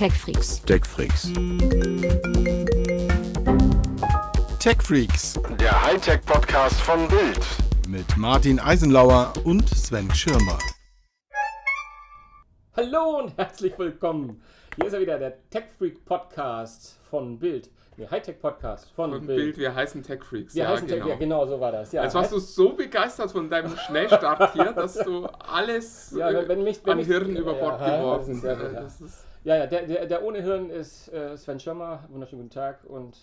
TechFreaks. TechFreaks. TechFreaks Der Hightech-Podcast von Bild. mit Martin Eisenlauer und Sven Schirmer. Hallo und herzlich willkommen. Hier ist er wieder, der TechFreak Podcast von Bild. Nee, Hightech Podcast von, Von Bild. Bild, wir heißen Tech Freaks. Wir ja, heißen genau. Tech, ja, genau so war das. Ja, Jetzt warst du so begeistert von deinem Schnellstart hier, dass du alles Ja, äh, wenn mich- wenn an Hirn über Bord Ja, geworfen. das Äh, ja. ja, der, der, der ohne Hirn ist äh, Sven Schirmer. Wunderschönen guten Tag. Und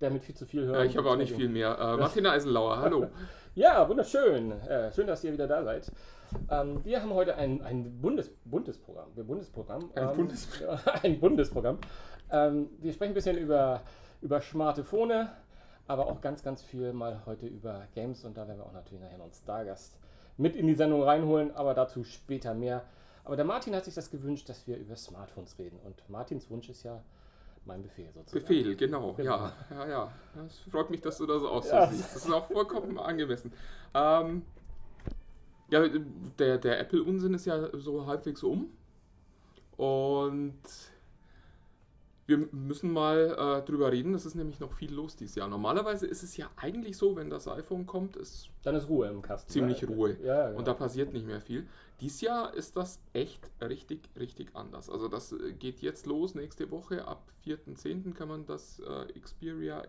der mit viel zu viel Hirn. Ja, ich habe auch nicht viel mehr. Äh, Martina Eisenlauer, hallo. Ja, wunderschön. Äh, schön, dass ihr wieder da seid. Ähm, wir haben heute ein, ein Bundes, Bundesprogramm. Wir Bundesprogramm. Ein ähm, Bundes- ein Bundesprogramm. Ähm, wir sprechen ein bisschen über, über Smartphone, aber auch ganz, ganz viel mal heute über Games und da werden wir auch natürlich nachher noch einen Stargast mit in die Sendung reinholen, aber dazu später mehr. Aber der Martin hat sich das gewünscht, dass wir über Smartphones reden und Martins Wunsch ist ja mein Befehl sozusagen. Befehl, genau. Ja, ja, ja. Es freut mich, dass du das auch so Ja. siehst. Das ist auch vollkommen angemessen. Ähm, ja, der, der Apple-Unsinn ist ja so halbwegs um. Und wir müssen mal äh, drüber reden. Es ist nämlich noch viel los dieses Jahr. Normalerweise ist es ja eigentlich so, wenn das iPhone kommt, ist Dann ist Ruhe im Kasten. ziemlich ja, Ruhe. Ja, genau. Und da passiert nicht mehr viel. Dies Jahr ist das echt richtig, richtig anders. Also das äh, geht jetzt los, nächste Woche. Ab 4.10. kann man das äh, Xperia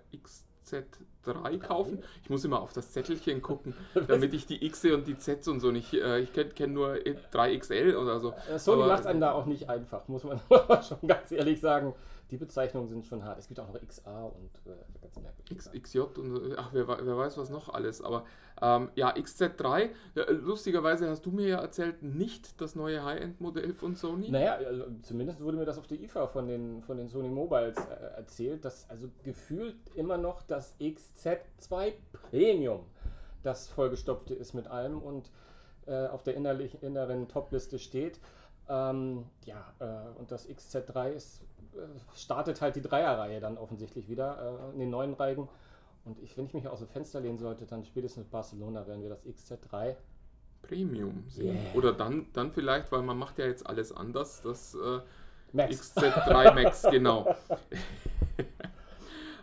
XZ3 kaufen. Ich muss immer auf das Zettelchen gucken, damit ich die X und die Z und so nicht... Äh, ich kenne kenn nur 3XL oder so. Sony macht es einem da auch nicht einfach, muss man schon ganz ehrlich sagen. Die Bezeichnungen sind schon hart. Es gibt auch noch XA und äh, ganz merkwürdig. X, XJ und so, ach, wer, wer weiß was noch alles. Aber ähm, ja, XZ3, äh, lustigerweise hast du mir ja erzählt, nicht das neue High-End-Modell von Sony. Naja, also zumindest wurde mir das auf der IFA von den, von den Sony Mobiles äh, erzählt, dass also gefühlt immer noch das XZ2 Premium das vollgestopfte ist mit allem und äh, auf der innerlich, inneren Top-Liste steht. Ähm, ja, äh, und das XZ3 ist, äh, startet halt die Dreierreihe dann offensichtlich wieder äh, in den neuen Reihen. Und ich, wenn ich mich aus dem Fenster lehnen sollte, dann spätestens mit Barcelona werden wir das XZ3 Premium sehen. Yeah. Oder dann, dann vielleicht, weil man macht ja jetzt alles anders, das äh, Max. XZ3 Max, genau.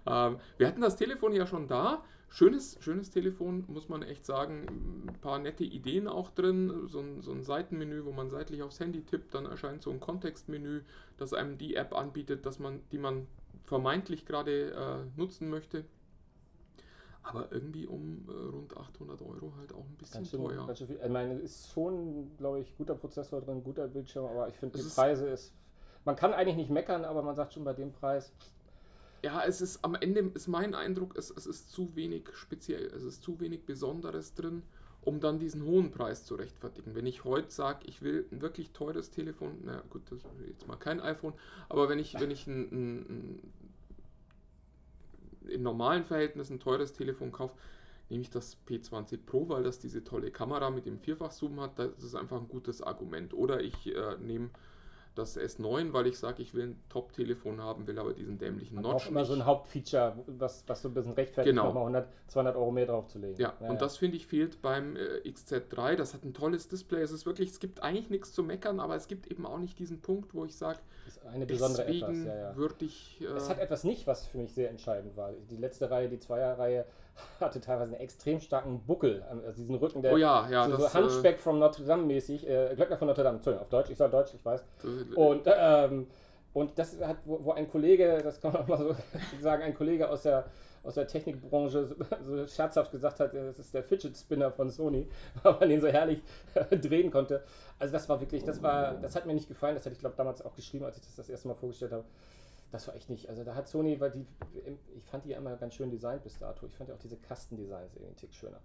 ähm, wir hatten das Telefon ja schon da. Schönes, schönes Telefon, muss man echt sagen. Ein paar nette Ideen auch drin. So ein, so ein Seitenmenü, wo man seitlich aufs Handy tippt, dann erscheint so ein Kontextmenü, das einem die App anbietet, dass man, die man vermeintlich gerade äh, nutzen möchte. Aber irgendwie um äh, rund 800 Euro halt auch ein bisschen Ganz schön, teuer. ganz schön viel. Ich meine, es ist schon, glaube ich, guter Prozessor drin, guter Bildschirm, aber ich finde, die Preise ist. Man kann eigentlich nicht meckern, aber man sagt schon bei dem Preis. Ja, es ist am Ende ist mein Eindruck, es, es ist zu wenig speziell, es ist zu wenig Besonderes drin, um dann diesen hohen Preis zu rechtfertigen. Wenn ich heute sage, ich will ein wirklich teures Telefon, na gut, das ist jetzt mal kein iPhone, aber wenn ich, wenn ich ein, ein, ein, im normalen Verhältnis ein teures Telefon kaufe, nehme ich das P20 Pro, weil das diese tolle Kamera mit dem Vierfachzoom hat, das ist einfach ein gutes Argument. Oder ich äh, nehme das S9, weil ich sage, ich will ein Top-Telefon haben, will aber diesen dämlichen Notch braucht immer so ein nicht. Hauptfeature, was, was so ein bisschen rechtfertigt, Genau. nochmal 100, 200 Euro mehr draufzulegen. Ja, und das finde ich fehlt beim äh, XZ3. Das hat ein tolles Display. Es ist wirklich, es gibt eigentlich nichts zu meckern, aber es gibt eben auch nicht diesen Punkt, wo ich sage, eine besondere etwas. deswegen Ja, ja. würde ich. Äh, Es hat etwas nicht, was für mich sehr entscheidend war. Die letzte Reihe, die Zweierreihe, hatte teilweise einen extrem starken Buckel, also diesen Rücken, der oh ja, ja, so, das so Hunchback from Notre Dame mäßig, äh, Glöckner von Notre Dame, Entschuldigung, auf Deutsch, ich sage Deutsch, ich weiß. Äh, Und, ähm, und das hat, wo, wo ein Kollege, das kann man auch mal so sagen, ein Kollege aus der, aus der Technikbranche so, so scherzhaft gesagt hat, das ist der Fidget Spinner von Sony, weil man den so herrlich drehen konnte. Also das war wirklich, das war, das hat mir nicht gefallen, das hatte ich glaube damals auch geschrieben, als ich das das erste Mal vorgestellt habe. Das war echt nicht, also da hat Sony, weil die, ich fand die ja immer ganz schön designt bis dato. Ich fand ja auch diese Kastendesigns irgendwie einen Tick schöner.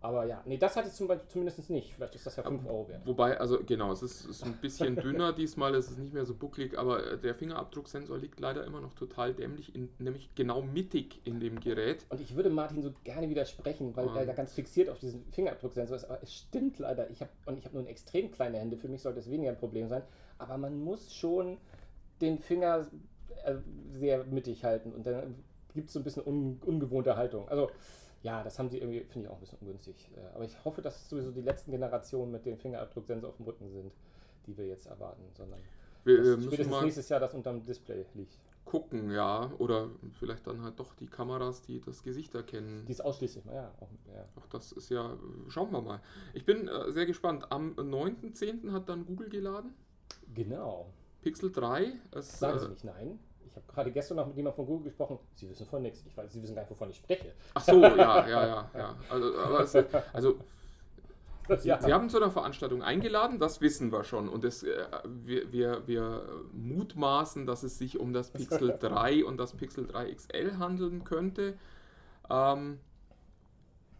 Aber ja, nee, das hatte ich zum Beispiel zumindest nicht. Vielleicht ist das ja 5 Euro wert. Wobei, also genau, es ist, ist ein bisschen dünner diesmal, es ist nicht mehr so bucklig, aber äh, der Fingerabdrucksensor liegt leider immer noch total dämlich, in, nämlich genau mittig in dem Gerät. Und ich würde Martin so gerne widersprechen, weil Ah. er da ganz fixiert auf diesen Fingerabdrucksensor ist. Aber es stimmt leider. Ich habe und ich habe nur extrem kleine Hände. Für mich sollte es weniger ein Problem sein. Aber man muss schon den Finger sehr mittig halten und dann gibt es so ein bisschen un, ungewohnte Haltung. Also ja, das haben sie irgendwie, finde ich auch ein bisschen ungünstig. Äh, Aber ich hoffe, dass es sowieso die letzten Generationen mit dem Fingerabdrucksensor auf dem Rücken sind, die wir jetzt erwarten, sondern Wir, wir spätestens nächstes Jahr das unterm Display liegt. gucken, ja. Oder vielleicht dann halt doch die Kameras, die das Gesicht erkennen. Die ist ausschließlich, ja, auch, ja. Auch das ist ja, schauen wir mal. Ich bin äh, sehr gespannt. Am 9.10. hat dann Google geladen. Genau. Pixel 3. Es, Sagen äh, Sie nicht nein. Ich habe gerade gestern noch mit jemandem von Google gesprochen. Sie wissen von nichts. Ich weiß, Sie wissen gar nicht, wovon ich spreche. Ach so, ja, ja, ja, ja. Also, aber es, also Sie, Ja. Sie haben zu einer Veranstaltung eingeladen, das wissen wir schon. Und es, äh, wir, wir, wir mutmaßen, dass es sich um das Pixel 3 und das Pixel 3 XL handeln könnte. Ähm,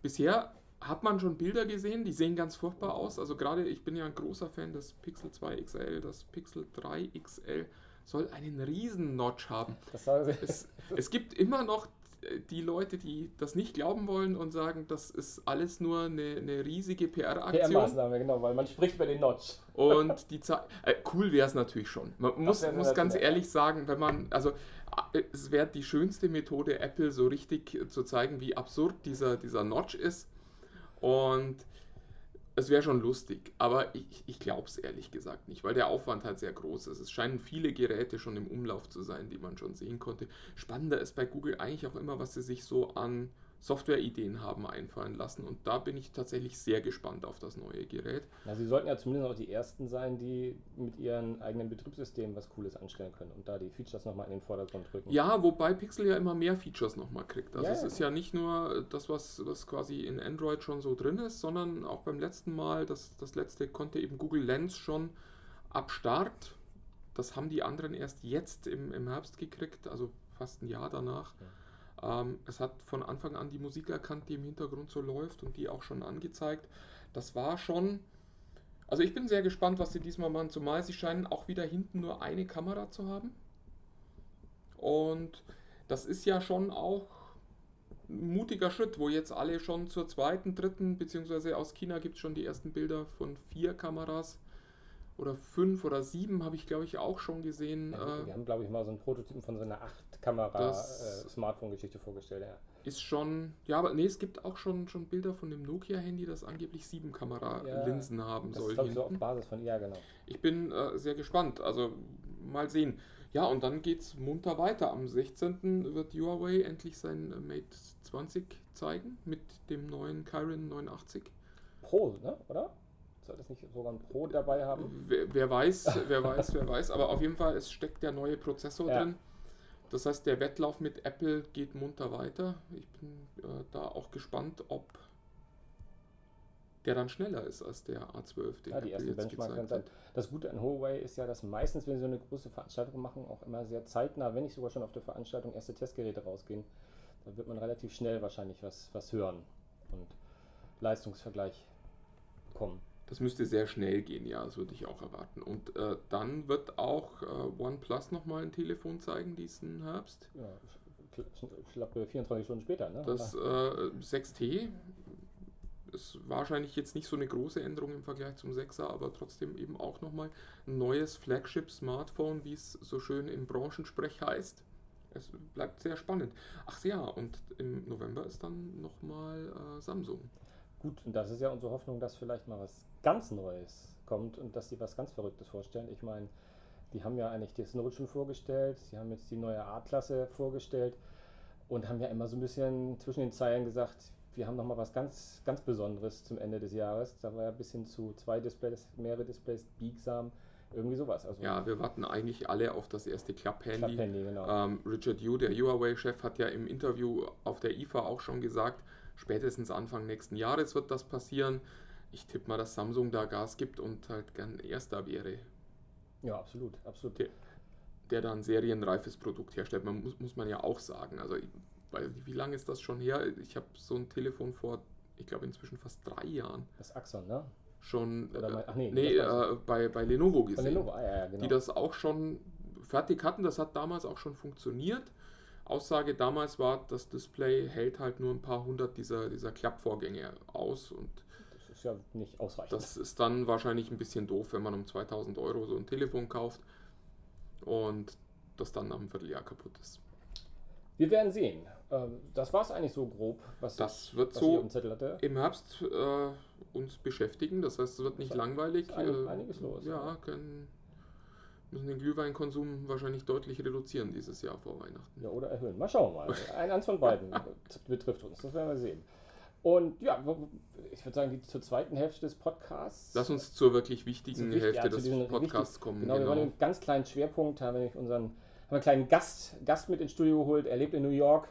bisher hat man schon Bilder gesehen, die sehen ganz furchtbar aus. Also gerade ich bin ja ein großer Fan des Pixel 2 XL. Das Pixel 3 XL soll einen riesen Notch haben. Das sagen Sie. Es, es gibt immer noch die Leute, die das nicht glauben wollen und sagen, das ist alles nur eine, eine riesige PR-Aktion. PR-Maßnahme, genau, weil man spricht über den Notch. Und die Zeit. Äh, cool wäre es natürlich schon. Man muss, muss ganz sensationell. ehrlich sagen, wenn man. Also, äh, es wäre die schönste Methode, Apple so richtig zu zeigen, wie absurd dieser, dieser Notch ist. Und es wäre schon lustig. Aber ich, ich glaube es ehrlich gesagt nicht, weil der Aufwand halt sehr groß ist. Es scheinen viele Geräte schon im Umlauf zu sein, die man schon sehen konnte. Spannender ist bei Google eigentlich auch immer, was sie sich so an Softwareideen haben einfallen lassen. Und da bin ich tatsächlich sehr gespannt auf das neue Gerät. Na, Sie sollten ja zumindest auch die Ersten sein, die mit ihren eigenen Betriebssystemen was Cooles anstellen können und da die Features nochmal in den Vordergrund drücken. Ja, wobei Pixel ja immer mehr Features nochmal kriegt. Also Ja, es ja. ist ja nicht nur das, was, was quasi in Android schon so drin ist, sondern auch beim letzten Mal, das, das letzte konnte eben Google Lens schon ab Start. Das haben die anderen erst jetzt im, im Herbst gekriegt, also fast ein Jahr danach. Ähm, es hat von Anfang an die Musik erkannt, die im Hintergrund so läuft und die auch schon angezeigt. Das war schon. Also ich bin sehr gespannt, was sie diesmal machen, zumal sie scheinen auch wieder hinten nur eine Kamera zu haben. Und das ist ja schon auch ein mutiger Schritt, wo jetzt alle schon zur zweiten, dritten, beziehungsweise aus China gibt es schon die ersten Bilder von vier Kameras oder fünf oder sieben habe ich glaube ich auch schon gesehen. Ja, Äh, wir haben, glaube ich, mal so einen Prototypen von so einer Das- 8-Kamera-Smartphone-Geschichte vorgestellt. Ja. ist schon, ja, aber nee, es gibt auch schon, schon Bilder von dem Nokia-Handy, das angeblich sieben Kameralinsen haben Das soll. ist, glaube ich, so auf. Basis von, ja, genau. Ich bin äh, sehr gespannt. Also mal sehen. Ja, und dann geht's munter weiter. Am 16. wird Huawei endlich sein äh, Mate 20 zeigen mit dem neuen Kirin 89. Pro, ne? oder? Soll das nicht sogar ein Pro dabei haben? Wer, wer weiß, wer weiß, wer weiß. Aber auf jeden Fall, es steckt der neue Prozessor Ja. drin. Das heißt, der Wettlauf mit Apple geht munter weiter. Ich bin äh, da auch gespannt, ob der dann schneller ist als der A12, den Ja, die Apple jetzt gezeigt hat. sein. Das Gute an Huawei ist ja, dass meistens, wenn sie so eine große Veranstaltung machen, auch immer sehr zeitnah, wenn nicht sogar schon auf der Veranstaltung, erste Testgeräte rausgehen. Da wird man relativ schnell wahrscheinlich was, was hören und Leistungsvergleich kommen. Das müsste sehr schnell gehen, ja, das würde ich auch erwarten. Und äh, dann wird auch äh, OnePlus nochmal ein Telefon zeigen diesen Herbst. Ja, sch- sch- schlappe 24 Stunden später, ne? Das äh, 6T ist wahrscheinlich jetzt nicht so eine große Änderung im Vergleich zum 6er, aber trotzdem eben auch nochmal ein neues Flagship-Smartphone, wie es so schön im Branchensprech heißt. Es bleibt sehr spannend. Ach ja, und im November ist dann nochmal äh, Samsung. Gut, und das ist ja unsere Hoffnung, dass vielleicht mal was ganz Neues kommt und dass sie was ganz Verrücktes vorstellen. Ich meine, die haben ja eigentlich das Note schon vorgestellt, sie haben jetzt die neue A-Klasse vorgestellt und haben ja immer so ein bisschen zwischen den Zeilen gesagt, wir haben noch mal was ganz, ganz Besonderes zum Ende des Jahres. Da war ja bis hin zu zwei Displays, mehrere Displays, biegsam, irgendwie sowas. Also Ja, wir warten eigentlich alle auf das erste Klapp-Handy. Klapp-Handy, genau. Ähm, Richard Yu, der Huawei-Chef, hat ja im Interview auf der IFA auch schon gesagt, spätestens Anfang nächsten Jahres wird das passieren. Ich tippe mal, dass Samsung da Gas gibt und halt gern Erster wäre, Ja, absolut, absolut. der, der da ein serienreifes Produkt herstellt. Man muss, muss man ja auch sagen. Also, ich weiß nicht, wie lange ist das schon her? Ich habe so ein Telefon vor, ich glaube, inzwischen fast drei Jahren Das Axon, ne? schon Oder mein- ach nee, nee, äh, bei, bei Lenovo gesehen. Lenovo, ah, ja, ja, genau. die das auch schon fertig hatten. Das hat damals auch schon funktioniert. Aussage damals war, das Display hält halt nur ein paar hundert dieser, dieser Klappvorgänge aus und ist ja nicht ausreichend. das ist dann wahrscheinlich ein bisschen doof, wenn man um 2000 Euro so ein Telefon kauft und das dann nach einem Vierteljahr kaputt ist. Wir werden sehen. Ähm, Das war es eigentlich so grob, was, Das ich, wird was so im Herbst äh, uns beschäftigen, das heißt, es wird nicht Ist langweilig. ein- äh, einiges los, Ja, können müssen den Glühweinkonsum wahrscheinlich deutlich reduzieren dieses Jahr vor Weihnachten. Ja, oder erhöhen. Mal schauen mal. Ein, eins von beiden betrifft uns. Das werden wir sehen. Und ja, ich würde sagen, die, zur zweiten Hälfte des Podcasts. Lass uns zur wirklich wichtigen Zu wichtig- Hälfte ja, des Podcasts wichtig- kommen. Genau, wir wollen einen ganz kleinen Schwerpunkt, haben nämlich unseren haben einen kleinen Gast, Gast mit ins Studio geholt. Er lebt in New York,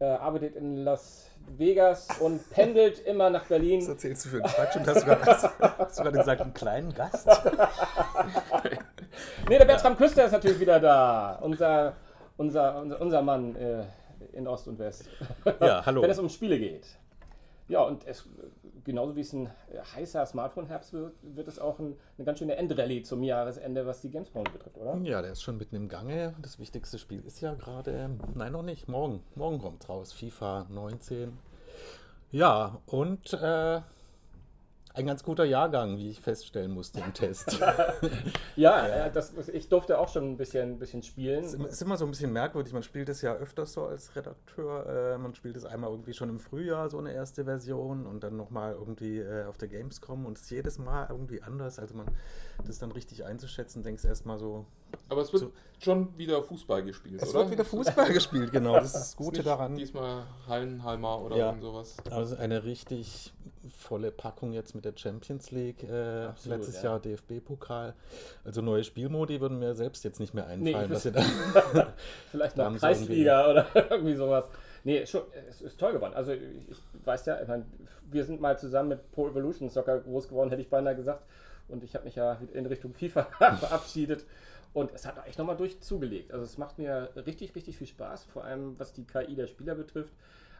äh, arbeitet in Las Vegas und pendelt immer nach Was Berlin. erzählst du für einen Quatsch? Und hast gerade gesagt, einen kleinen Gast? Nee, der Bertram Küster ist natürlich wieder da. Unser, unser, unser, unser Mann äh, in Ost und West. Ja, hallo. Wenn es um Spiele geht. Ja, und es, genauso wie es ein heißer Smartphone-Herbst wird, wird es auch ein, eine ganz schöne Endrallye zum Jahresende, was die Gamesbranche betrifft, oder? Ja, der ist schon mitten im Gange. Das wichtigste Spiel ist ja gerade, nein, noch nicht, morgen. Morgen kommt raus, FIFA 19. Ja, und äh, ein ganz guter Jahrgang, wie ich feststellen musste im Test. Ja, das, ich durfte auch schon ein bisschen, ein bisschen spielen. Es ist immer so ein bisschen merkwürdig. Man spielt es ja öfters so als Redakteur. Äh, man spielt es einmal irgendwie schon im Frühjahr, so eine erste Version, und dann nochmal irgendwie äh, auf der Gamescom. Und es ist jedes Mal irgendwie anders. Also man das dann richtig einzuschätzen, denkst erstmal so. Aber es wird So. schon wieder Fußball gespielt, Es oder? wird wieder Fußball gespielt, genau. Das ist das Ist Gute nicht daran. Diesmal Hallenhalmer oder Ja. irgend sowas. Also eine richtig volle Packung jetzt mit der Champions League. Äh, Absolut, letztes ja. Jahr DFB-Pokal. Also neue Spielmodi würden mir selbst jetzt nicht mehr Nee, einfallen. ihr da Vielleicht noch Kreisliga oder irgendwie sowas. Nee, schon, es ist toll geworden. Also ich, ich weiß ja, ich mein, wir sind mal zusammen mit Pro Evolution Soccer groß geworden, hätte ich beinahe gesagt. Und ich habe mich ja in Richtung FIFA verabschiedet. Und es hat echt nochmal durch zugelegt. Also es macht mir richtig, richtig viel Spaß, vor allem was die KI der Spieler betrifft.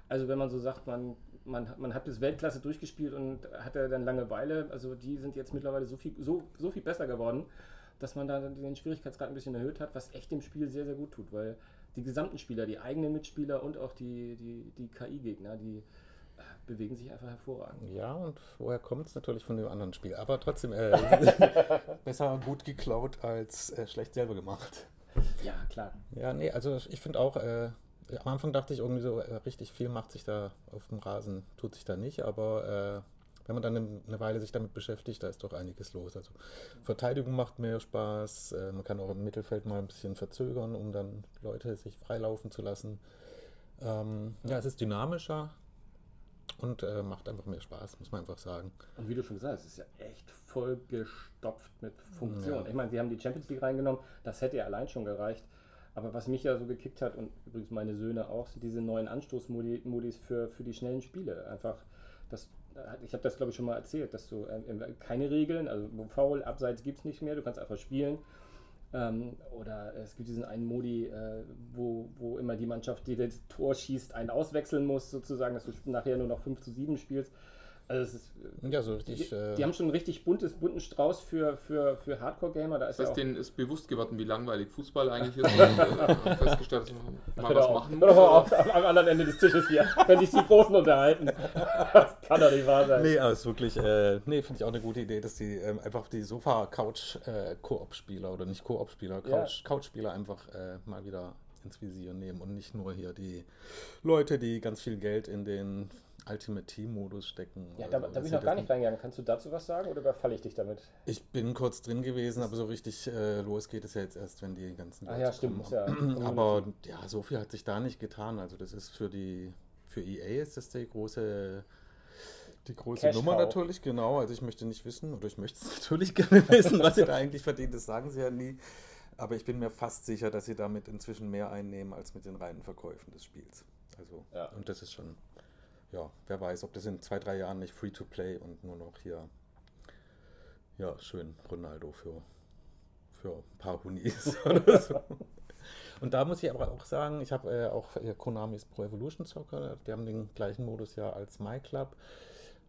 Also wenn man so sagt, man, man, man hat bis Weltklasse durchgespielt und hatte dann Langeweile, also die sind jetzt mittlerweile so viel, so, so viel besser geworden, dass man da den Schwierigkeitsgrad ein bisschen erhöht hat, was echt dem Spiel sehr, sehr gut tut, weil die gesamten Spieler, die eigenen Mitspieler und auch die, die, die KI-Gegner, die bewegen sich einfach hervorragend. Ja, und woher kommt es natürlich von dem anderen Spiel? Aber trotzdem, äh, besser gut geklaut als äh, schlecht selber gemacht. Ja, klar. Ja, nee, also ich finde auch, äh, am Anfang dachte ich irgendwie so, äh, richtig viel macht sich da auf dem Rasen, tut sich da nicht, aber äh, wenn man dann eine- Weile sich damit beschäftigt, da ist doch einiges los. Also Verteidigung macht mehr Spaß, äh, man kann auch im Mittelfeld mal ein bisschen verzögern, um dann Leute sich freilaufen zu lassen. Ähm, ja, es ist dynamischer und äh, macht einfach mehr Spaß, muss man einfach sagen. Und wie du schon gesagt hast, es ist ja echt voll gestopft mit Funktionen. Ja. Ich meine, sie haben die Champions League reingenommen, das hätte ja allein schon gereicht. Aber was mich ja so gekickt hat und übrigens meine Söhne auch, sind diese neuen Anstoßmodis für, für die schnellen Spiele. Einfach, das, ich habe das glaube ich schon mal erzählt, dass du äh, keine Regeln, also Foul, Abseits gibt es nicht mehr, du kannst einfach spielen. Ähm, oder es gibt diesen einen Modi, äh, wo, wo immer die Mannschaft, die das Tor schießt, einen auswechseln muss, sozusagen, dass du nachher nur noch 5 zu 7 spielst. Also es ist, äh, Ja, so richtig. die, äh, die haben schon einen richtig buntes, bunten Strauß für, für, für Hardcore-Gamer. Da ist Das ja heißt, auch, denen ist bewusst geworden, wie langweilig Fußball eigentlich ist. und äh, festgestellt, dass man mal was auf, machen muss. auf, am, anderen Ende des Tisches hier, wenn sich die Großen unterhalten. Das kann doch nicht wahr sein. Nee, aber es ist wirklich, äh, nee, finde ich auch eine gute Idee, dass die ähm, einfach die Sofa-Couch-Koop-Spieler oder nicht Koop-Spieler, Ja. Couch- Couch-Spieler einfach äh, mal wieder ins Visier nehmen und nicht nur hier die Leute, die ganz viel Geld in den Ultimate Team-Modus stecken. Ja, oder da, da bin ich noch gar nicht reingegangen. Kannst du dazu was sagen oder überfalle ich dich damit? Ich bin kurz drin gewesen, aber so richtig äh, los geht es ja jetzt erst, wenn die ganzen Ah ja, stimmt, ja. Aber ja, so viel hat sich da nicht getan. Also das ist für die für EA ist das die große die große Cash Nummer natürlich, genau. Also ich möchte nicht wissen, oder ich möchte es natürlich gerne wissen, was sie da eigentlich verdient. Das sagen sie ja nie. Aber ich bin mir fast sicher, dass sie damit inzwischen mehr einnehmen als mit den reinen Verkäufen des Spiels. Also, Ja. und das ist schon, ja, wer weiß, ob das in zwei, drei Jahren nicht free to play und nur noch hier, ja, schön Ronaldo für, für ein paar Hunis oder so. Und da muss ich aber auch sagen, ich habe äh, auch äh, Konamis Pro Evolution Soccer, die haben den gleichen Modus ja als MyClub.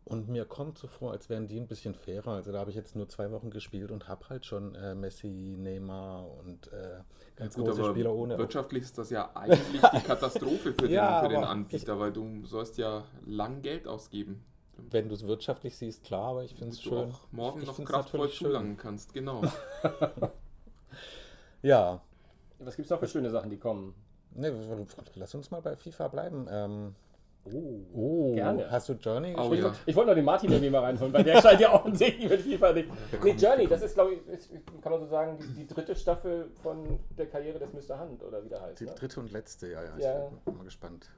Und mir kommt so vor, als wären die ein bisschen fairer. Also da habe ich jetzt nur zwei Wochen gespielt und habe halt schon äh, Messi, Neymar und äh, ganz Gut, große aber Spieler ohne. wirtschaftlich ist das ja eigentlich die Katastrophe für den, Ja, für den Anbieter, weil du sollst ja lang Geld ausgeben. Wenn du es wirtschaftlich siehst, klar, aber ich finde es schön. du auch morgen ich noch kraftvoll zulangen kannst. Genau. Ja, Was gibt es noch für schöne Sachen, die kommen? Ne, lass uns mal bei FIFA bleiben. Ähm, Oh, Oh, gerne. hast du Journey Oh, gespielt? ja. Ich wollte nur den Martin irgendwie mal reinholen, weil der scheint ja offensichtlich mit FIFA nicht. Nee, Journey, das ist, glaube ich, ist, kann man so sagen, die, die dritte Staffel von der Karriere des Mr. Hunt oder wie der heißt. Die Ne? dritte und letzte, ja, ja. Ja. Ich bin mal gespannt.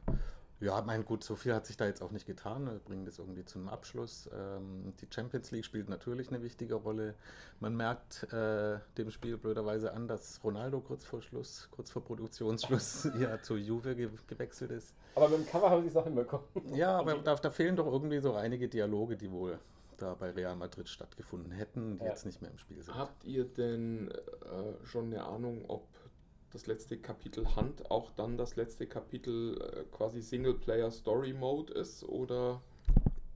Ja, mein gut, so viel hat sich da jetzt auch nicht getan. Wir bringen das irgendwie zum Abschluss. Ähm, die Champions League spielt natürlich eine wichtige Rolle. Man merkt äh, dem Spiel blöderweise an, dass Ronaldo kurz vor Schluss, kurz vor Produktionsschluss ja zur Juve ge gewechselt ist. Aber mit dem Cover haben sie es noch hinbekommen. Ja, aber da, da fehlen doch irgendwie so einige Dialoge, die wohl da bei Real Madrid stattgefunden hätten, die Ja. jetzt nicht mehr im Spiel sind. Habt ihr denn äh, schon eine Ahnung, ob das letzte Kapitel Hand auch dann das letzte Kapitel äh, quasi Singleplayer Story Mode ist oder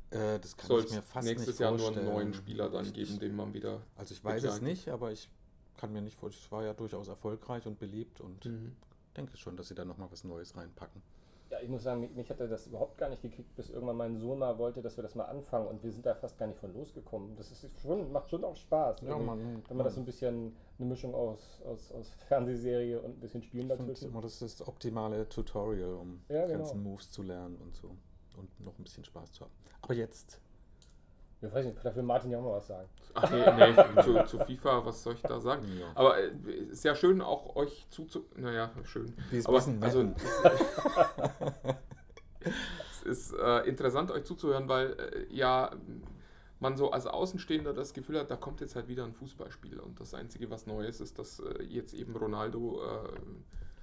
Äh, das kann soll ich es mir fast nächstes nicht Jahr nur einen neuen Spieler dann geben, den man wieder. Also ich weiß es nicht, aber ich kann mir nicht vorstellen, es war ja durchaus erfolgreich und beliebt und Mhm. denke schon, dass sie da nochmal was Neues reinpacken. Ja, ich muss sagen, mich, hatte das überhaupt gar nicht gekickt, bis irgendwann mein Sohn mal wollte, dass wir das mal anfangen und wir sind da fast gar nicht von losgekommen. Das ist schon, macht schon auch Spaß. irgendwie, wenn man das so ein bisschen eine Mischung aus, aus, aus Fernsehserie und ein bisschen Spielen Ich finde dazwischen. immer, das ist das optimale Tutorial, um Ja, die genau. ganzen Moves zu lernen und so. Und noch ein bisschen Spaß zu haben. Aber jetzt, Ich weiß nicht, vielleicht will Martin ja auch mal was sagen. Ach nee, nee zu, zu FIFA, was soll ich da sagen? Ja. Aber äh, ist ja schön, auch euch zuzu. Naja, schön. Wie es Aber also, ne? es ist äh, interessant, euch zuzuhören, weil äh, ja man so als Außenstehender das Gefühl hat, da kommt jetzt halt wieder ein Fußballspiel. Und das Einzige, was neu ist, ist, dass äh, jetzt eben Ronaldo äh,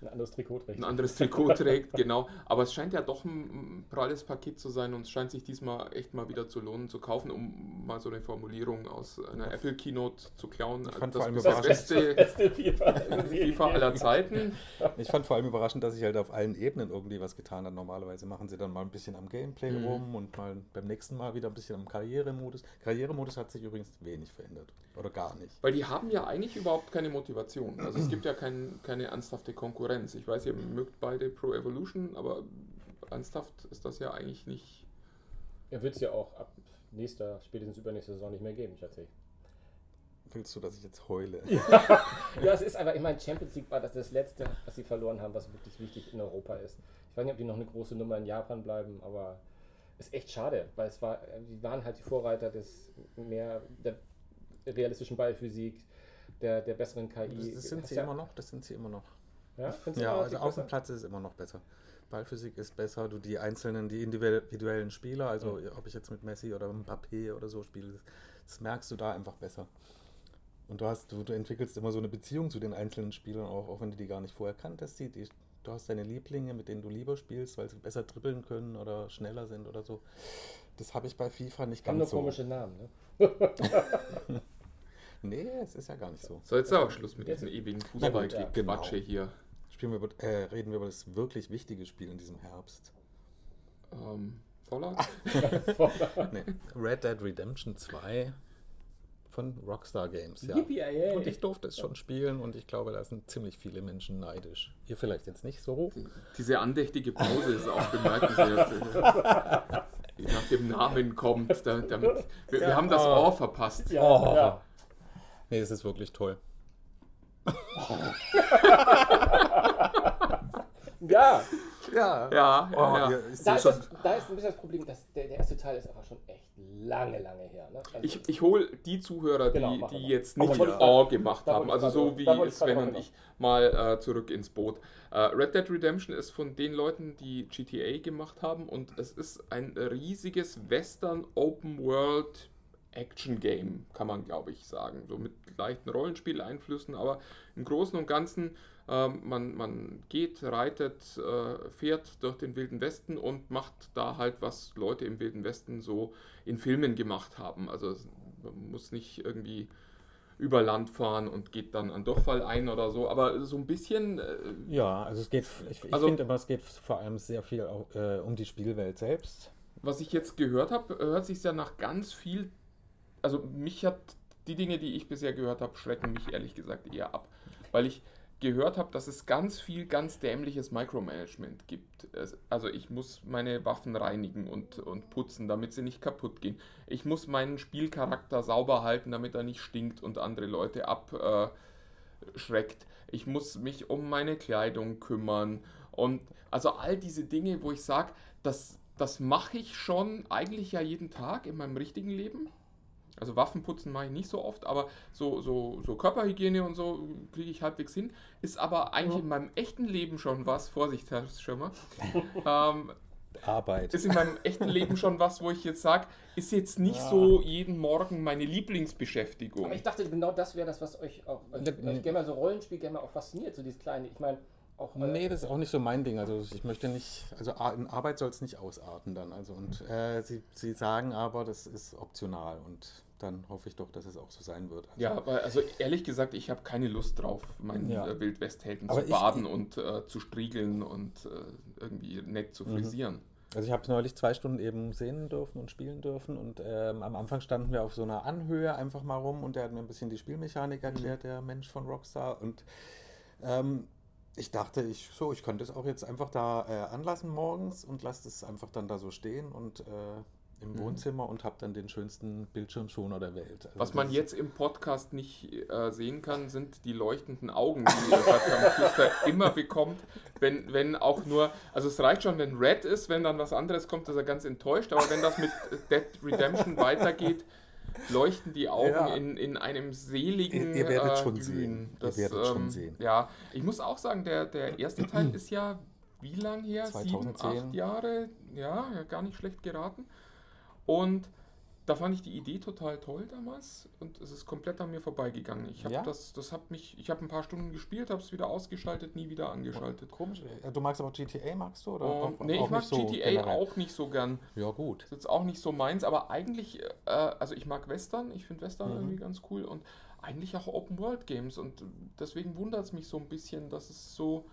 Ein anderes Trikot trägt. ein anderes Trikot trägt, genau. Aber es scheint ja doch ein, pralles Paket zu sein und es scheint sich diesmal echt mal wieder zu lohnen zu kaufen, um mal so eine Formulierung aus einer Apple Keynote zu klauen. Ich fand das, vor allem das überraschend- beste Beste FIFA. FIFA aller Zeiten. Ich fand vor allem überraschend, dass sich halt auf allen Ebenen irgendwie was getan hat. Normalerweise machen sie dann mal ein bisschen am Gameplay Mhm. rum und mal beim nächsten Mal wieder ein bisschen am Karrieremodus. Karrieremodus hat sich übrigens wenig verändert. Oder gar nicht. Weil die haben ja eigentlich überhaupt keine Motivation. Also es gibt ja kein, keine ernsthafte Konkurrenz. Ich weiß, ihr mögt beide Pro Evolution, aber ernsthaft ist das ja eigentlich nicht. Er wird es ja auch ab nächster, spätestens übernächster Saison nicht mehr geben, schätze ich. Willst du, dass ich jetzt heule? Ja, es ist einfach, ich meine, Champions League war das, das letzte, was sie verloren haben, was wirklich wichtig in Europa ist. Ich weiß nicht, ob die noch eine große Nummer in Japan bleiben, aber ist echt schade, weil es war, die waren halt die Vorreiter des mehr der realistischen Ballphysik, der, der besseren KI. Das, das sind sie ja, immer noch, das sind sie immer noch. Ja, Ja, also die auf dem? Platz ist es immer noch besser. Ballphysik ist besser, du die einzelnen, die individuellen Spieler, also ob ich jetzt mit Messi oder Mbappé oder so spiele, das, merkst du da einfach besser. Und du hast, du, du entwickelst immer so eine Beziehung zu den einzelnen Spielern, auch, auch wenn du die gar nicht vorher kanntest. Die, die, du hast deine Lieblinge, mit denen du lieber spielst, weil sie besser dribbeln können oder schneller sind oder so. Das habe ich bei FIFA nicht Haben nur ganz so. komische Namen, ne? Nee, es ist ja gar nicht so. So, jetzt aber Schluss mit diesem ewigen Fußballquatsche genau. hier. Spielen wir über, äh, reden wir über das wirklich wichtige Spiel in diesem Herbst. Ähm, Fallout? Nee, Red Dead Redemption 2 von Rockstar Games, ja. Yippie. Und ich durfte es schon spielen und ich glaube, da sind ziemlich viele Menschen neidisch. Ihr vielleicht jetzt nicht so. Diese andächtige Pause ist auch bemerkenswert. die nach dem Namen kommt. Da, damit, wir, wir haben das Oh. Ohr verpasst. ja, Oh. ja. Nee, es ist wirklich toll. Ja. Ja. Ja, Oh, ja, ja. Da, ist das, da ist ein bisschen das Problem, dass der, der erste Teil ist einfach schon echt lange, lange her. Ne? Also, Ich, ich hole die Zuhörer, Genau, die, die jetzt nicht grad- gemacht da haben. Also so wie Sven mal und ich mal äh, zurück ins Boot. Äh, Red Dead Redemption ist von den Leuten, die GTA gemacht haben und es ist ein riesiges Western Open World Action Game, kann man glaube ich sagen. So mit leichten Rollenspieleinflüssen, aber im Großen und Ganzen, ähm, man, man geht, reitet, äh, fährt durch den Wilden Westen und macht da halt, was Leute im Wilden Westen so in Filmen gemacht haben. Also man muss nicht irgendwie über Land fahren und geht dann an Durchfall ein oder so, aber so ein bisschen, äh, Ja, also es geht, ich, ich Also- finde immer, es geht vor allem sehr viel auch, äh, um die Spielwelt selbst. was ich jetzt gehört habe, hört sich ja nach ganz viel, also mich hat die Dinge, die ich bisher gehört habe, schrecken mich ehrlich gesagt eher ab, weil ich gehört habe, dass es ganz viel ganz dämliches Micromanagement gibt. Also ich muss meine Waffen reinigen und, und putzen, damit sie nicht kaputt gehen. Ich muss meinen Spielcharakter sauber halten, damit er nicht stinkt und andere Leute abschreckt. Ich muss mich um meine Kleidung kümmern und also all diese Dinge, wo ich sage, das das mache ich schon eigentlich ja jeden Tag in meinem richtigen Leben. Also Waffenputzen mache ich nicht so oft, aber so, so, so Körperhygiene und so kriege ich halbwegs hin. Ist aber eigentlich in meinem echten Leben schon was, Vorsicht, Herr Schirmer, ähm, Arbeit. ist in meinem echten Leben schon was, wo ich jetzt sage, ist jetzt nicht so jeden Morgen meine Lieblingsbeschäftigung. Aber ich dachte, genau das wäre das, was euch auch, euch, Ne- euch gerne mal so Rollenspiel gerne mal auch fasziniert, so dieses kleine, ich meine, auch... äh, Nee, das ist auch nicht so mein Ding. Also ich möchte nicht, also in Arbeit soll es nicht ausarten dann. Also und äh, sie, sie sagen aber, das ist optional und dann hoffe ich doch, dass es auch so sein wird. Also, Ja, aber also ehrlich gesagt, ich habe keine Lust drauf, meinen Ja. äh, Wildwesthelden zu ich- baden und äh, zu striegeln und äh, irgendwie nett Mhm. zu frisieren. Also ich habe neulich zwei Stunden eben sehen dürfen und spielen dürfen und ähm, am Anfang standen wir auf so einer Anhöhe einfach mal rum und der hat mir ein bisschen die Spielmechanik erklärt, der Mensch von Rockstar und ähm, ich dachte, ich so, ich könnte es auch jetzt einfach da äh, anlassen morgens und lasse es einfach dann da so stehen und äh, im Wohnzimmer und habe dann den schönsten Bildschirmschoner der Welt. Also Was man jetzt im Podcast nicht äh, sehen kann, sind die leuchtenden Augen, die Background Küster immer bekommt, wenn, wenn auch nur, also es reicht schon, wenn Red ist, wenn dann was anderes kommt, ist er ganz enttäuscht, aber wenn das mit Dead Redemption weitergeht, leuchten die Augen Ja. in, in einem seligen Ihr- ihr werdet äh, schon Glühen. sehen. Ihr Das, werdet schon ähm, sehen. Ja, ich muss auch sagen, der, der erste Teil ist ja wie lang her? Sieben, 2010. acht Jahre? Ja, ja, gar nicht schlecht geraten. Und da fand ich die Idee total toll damals und es ist komplett an mir vorbeigegangen. Ich habe Ja? das, das hat mich, ich habe ein paar Stunden gespielt, habe es wieder ausgeschaltet, nie wieder angeschaltet. Komisch. Äh, Du magst aber GTA, magst du? Oder Und, auch- nee, auch ich mag nicht so GTA generell? auch nicht so gern. Ja, gut. ist jetzt auch nicht so meins, aber eigentlich, äh, also ich mag Western, ich finde Western Mhm. irgendwie ganz cool und eigentlich auch Open World Games und deswegen wundert es mich so ein bisschen, dass es so.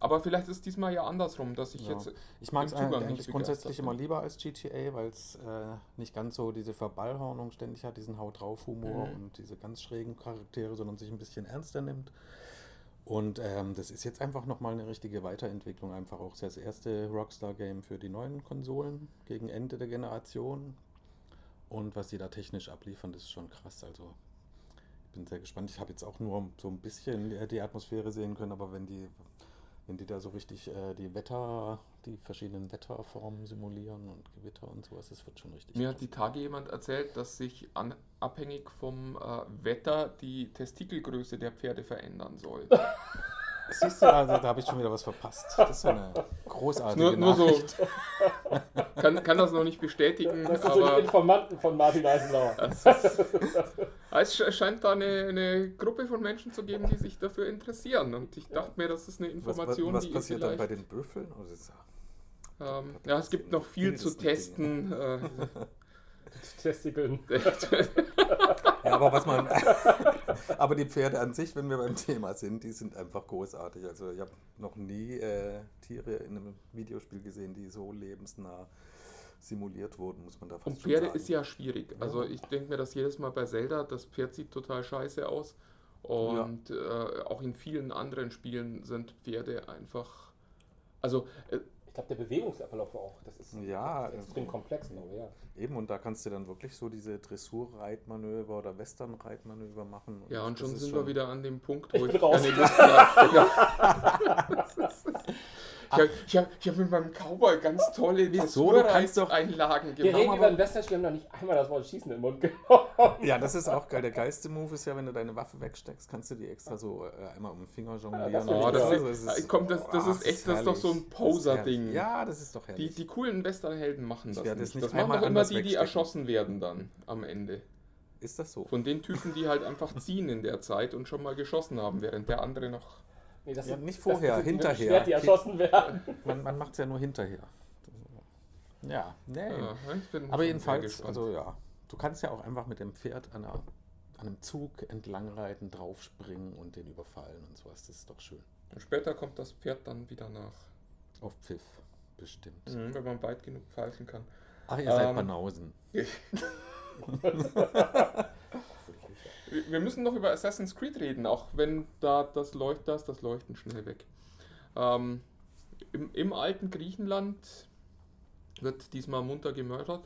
Aber vielleicht ist diesmal ja andersrum, dass ich Ja. jetzt. Ich mag es eigentlich grundsätzlich immer lieber als GTA, weil es äh, nicht ganz so diese Verballhornung ständig hat, diesen Haut drauf Humor Mhm. und diese ganz schrägen Charaktere, sondern sich ein bisschen ernster nimmt. Und ähm, das ist jetzt einfach nochmal eine richtige Weiterentwicklung, einfach auch das erste Rockstar-Game für die neuen Konsolen gegen Ende der Generation. Und was die da technisch abliefern, das ist schon krass. Also ich bin sehr gespannt. Ich habe jetzt auch nur so ein bisschen die Atmosphäre sehen können, aber wenn die, wenn die da so richtig äh, die Wetter, die verschiedenen Wetterformen simulieren und Gewitter und sowas, das wird schon richtig. Mir hat die Tage jemand erzählt, dass sich an, abhängig vom äh, Wetter die Testikelgröße der Pferde verändern soll. Siehst du, also, da habe ich schon wieder was verpasst. Das ist so eine großartige nur, nur so. Nachricht. Kann, kann das noch nicht bestätigen, Das sind so die aber Informanten von Martin Eisenauer. es, ist, es sch- scheint da eine, eine Gruppe von Menschen zu geben, die sich dafür interessieren. Und ich dachte mir, das ist eine Was, was, Information, was die ihr passiert dann bei den Büffeln? Ähm, ja, es gibt noch viel zu testen. Äh, Testikeln. Ja, aber was man. aber die Pferde an sich, wenn wir beim Thema sind, die sind einfach großartig. Also ich habe noch nie äh, Tiere in einem Videospiel gesehen, die so lebensnah simuliert wurden, muss man da fast Und Pferde sagen. ist ja schwierig. Also ich denke mir das jedes Mal bei Zelda, das Pferd sieht total scheiße aus. Und äh, auch in vielen anderen Spielen sind Pferde einfach. Also äh, glaube, der Bewegungsablauf auch, das ist, Ja, das ist extrem also- komplex. Noch, ja. Eben, und da kannst du dann wirklich so diese Dressur-Reitmanöver oder Western-Reitmanöver machen. ja, und das schon sind wir wieder an dem Punkt, Ich wo bin ich, raus. keine Lust mehr habe. Ich habe ich hab, ich hab mit meinem Cowboy ganz tolle Wieso? Du kannst doch- Einlagen Wir gemacht. reden über ein Westernspiel, wir haben noch nicht einmal das Wort Schießen im Mund genommen. Ja, das ist auch geil. Der geilste Move ist ja, wenn du deine Waffe wegsteckst, kannst du die extra so äh, einmal um den Finger jonglieren. das und finde Oh, das, ist, komm, das, das oh, ist echt, das ist doch so ein. Das Poser-Ding. Ja, das ist doch Die, herrlich. die coolen Westernhelden machen das nicht. nicht Das machen doch immer die, die erschossen werden dann am Ende. ist das so? Von den Typen, die halt einfach ziehen in der Zeit und schon mal geschossen haben, während der andere noch. Nee, das Ja, sind- nicht das vorher, dem hinterher. Schwert, die erschossen werden. Man, man macht es ja nur hinterher. Ja, nee. Ja, ich bin Aber jedenfalls, also ja, du kannst ja auch einfach mit dem Pferd an, einer, an einem Zug entlangreiten, draufspringen und den überfallen und sowas. Das ist doch schön. Und später kommt das Pferd dann wieder nach. Auf Pfiff, bestimmt. Wenn man weit genug pfeifen kann. Ach, ihr seid Ähm, Banausen. Wir müssen noch über Assassin's Creed reden, auch wenn da das Leucht, das, das Leuchten schnell weg. Ähm, im, Im alten Griechenland wird diesmal munter gemördert.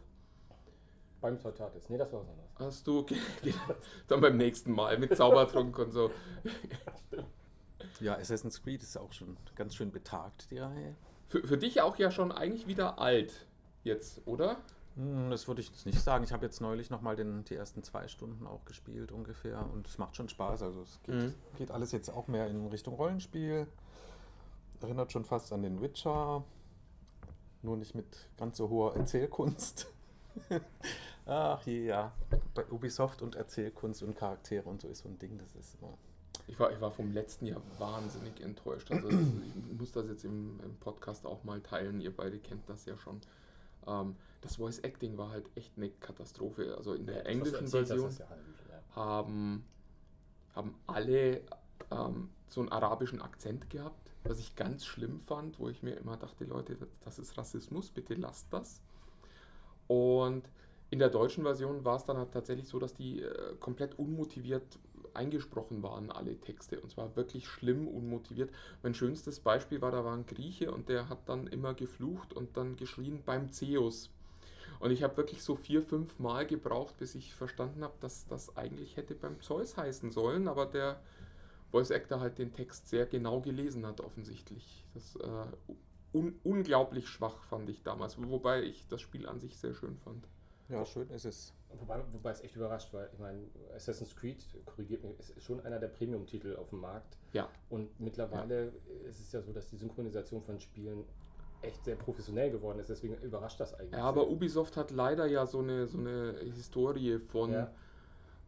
Beim Teutates. Nee, das war was anderes. Hast du ge- ge- dann beim nächsten Mal mit Zaubertrunk und so. Ja, Assassin's Creed ist auch schon ganz schön betagt, die Reihe. Für, für dich auch ja schon eigentlich wieder alt. jetzt, oder? Hm, Das würde ich jetzt nicht sagen. Ich habe jetzt neulich nochmal die ersten zwei Stunden auch gespielt ungefähr und es macht schon Spaß. Also es geht, Mhm. geht alles jetzt auch mehr in Richtung Rollenspiel. Erinnert schon fast an den Witcher, nur nicht mit ganz so hoher Erzählkunst. Ach je, ja. Bei Ubisoft und Erzählkunst und Charaktere und so ist so ein Ding, das ist immer. Ich war, ich war vom letzten Jahr wahnsinnig enttäuscht. Also ich muss das jetzt im, im Podcast auch mal teilen. Ihr beide kennt das ja schon. Ähm, das Voice Acting war halt echt eine Katastrophe. Also in der du englischen erzählt Version ja ja. haben, haben alle ähm, so einen arabischen Akzent gehabt, was ich ganz schlimm fand, wo ich mir immer dachte, Leute, das, das ist Rassismus, bitte lasst das. Und in der deutschen Version war es dann halt tatsächlich so, dass die äh, komplett unmotiviert eingesprochen waren, alle Texte. Und zwar wirklich schlimm unmotiviert. Mein schönstes Beispiel war, da war ein Grieche und der hat dann immer geflucht und dann geschrien beim Zeus. Und ich habe wirklich so vier, fünf Mal gebraucht, bis ich verstanden habe, dass das eigentlich hätte beim Zeus heißen sollen, aber der Voice Actor halt den Text sehr genau gelesen hat, offensichtlich. Das äh, un unglaublich schwach fand ich damals, wobei ich das Spiel an sich sehr schön fand. Ja, schön ist es. Wobei, wobei es echt überrascht, weil ich meine, Assassin's Creed, korrigiert mich, ist schon einer der Premium-Titel auf dem Markt. Ja. Und mittlerweile ist es ja so, dass die Synchronisation von Spielen echt sehr professionell geworden ist. Deswegen überrascht das eigentlich. Ja, aber. Ubisoft hat leider ja so eine, so eine Historie von, Ja.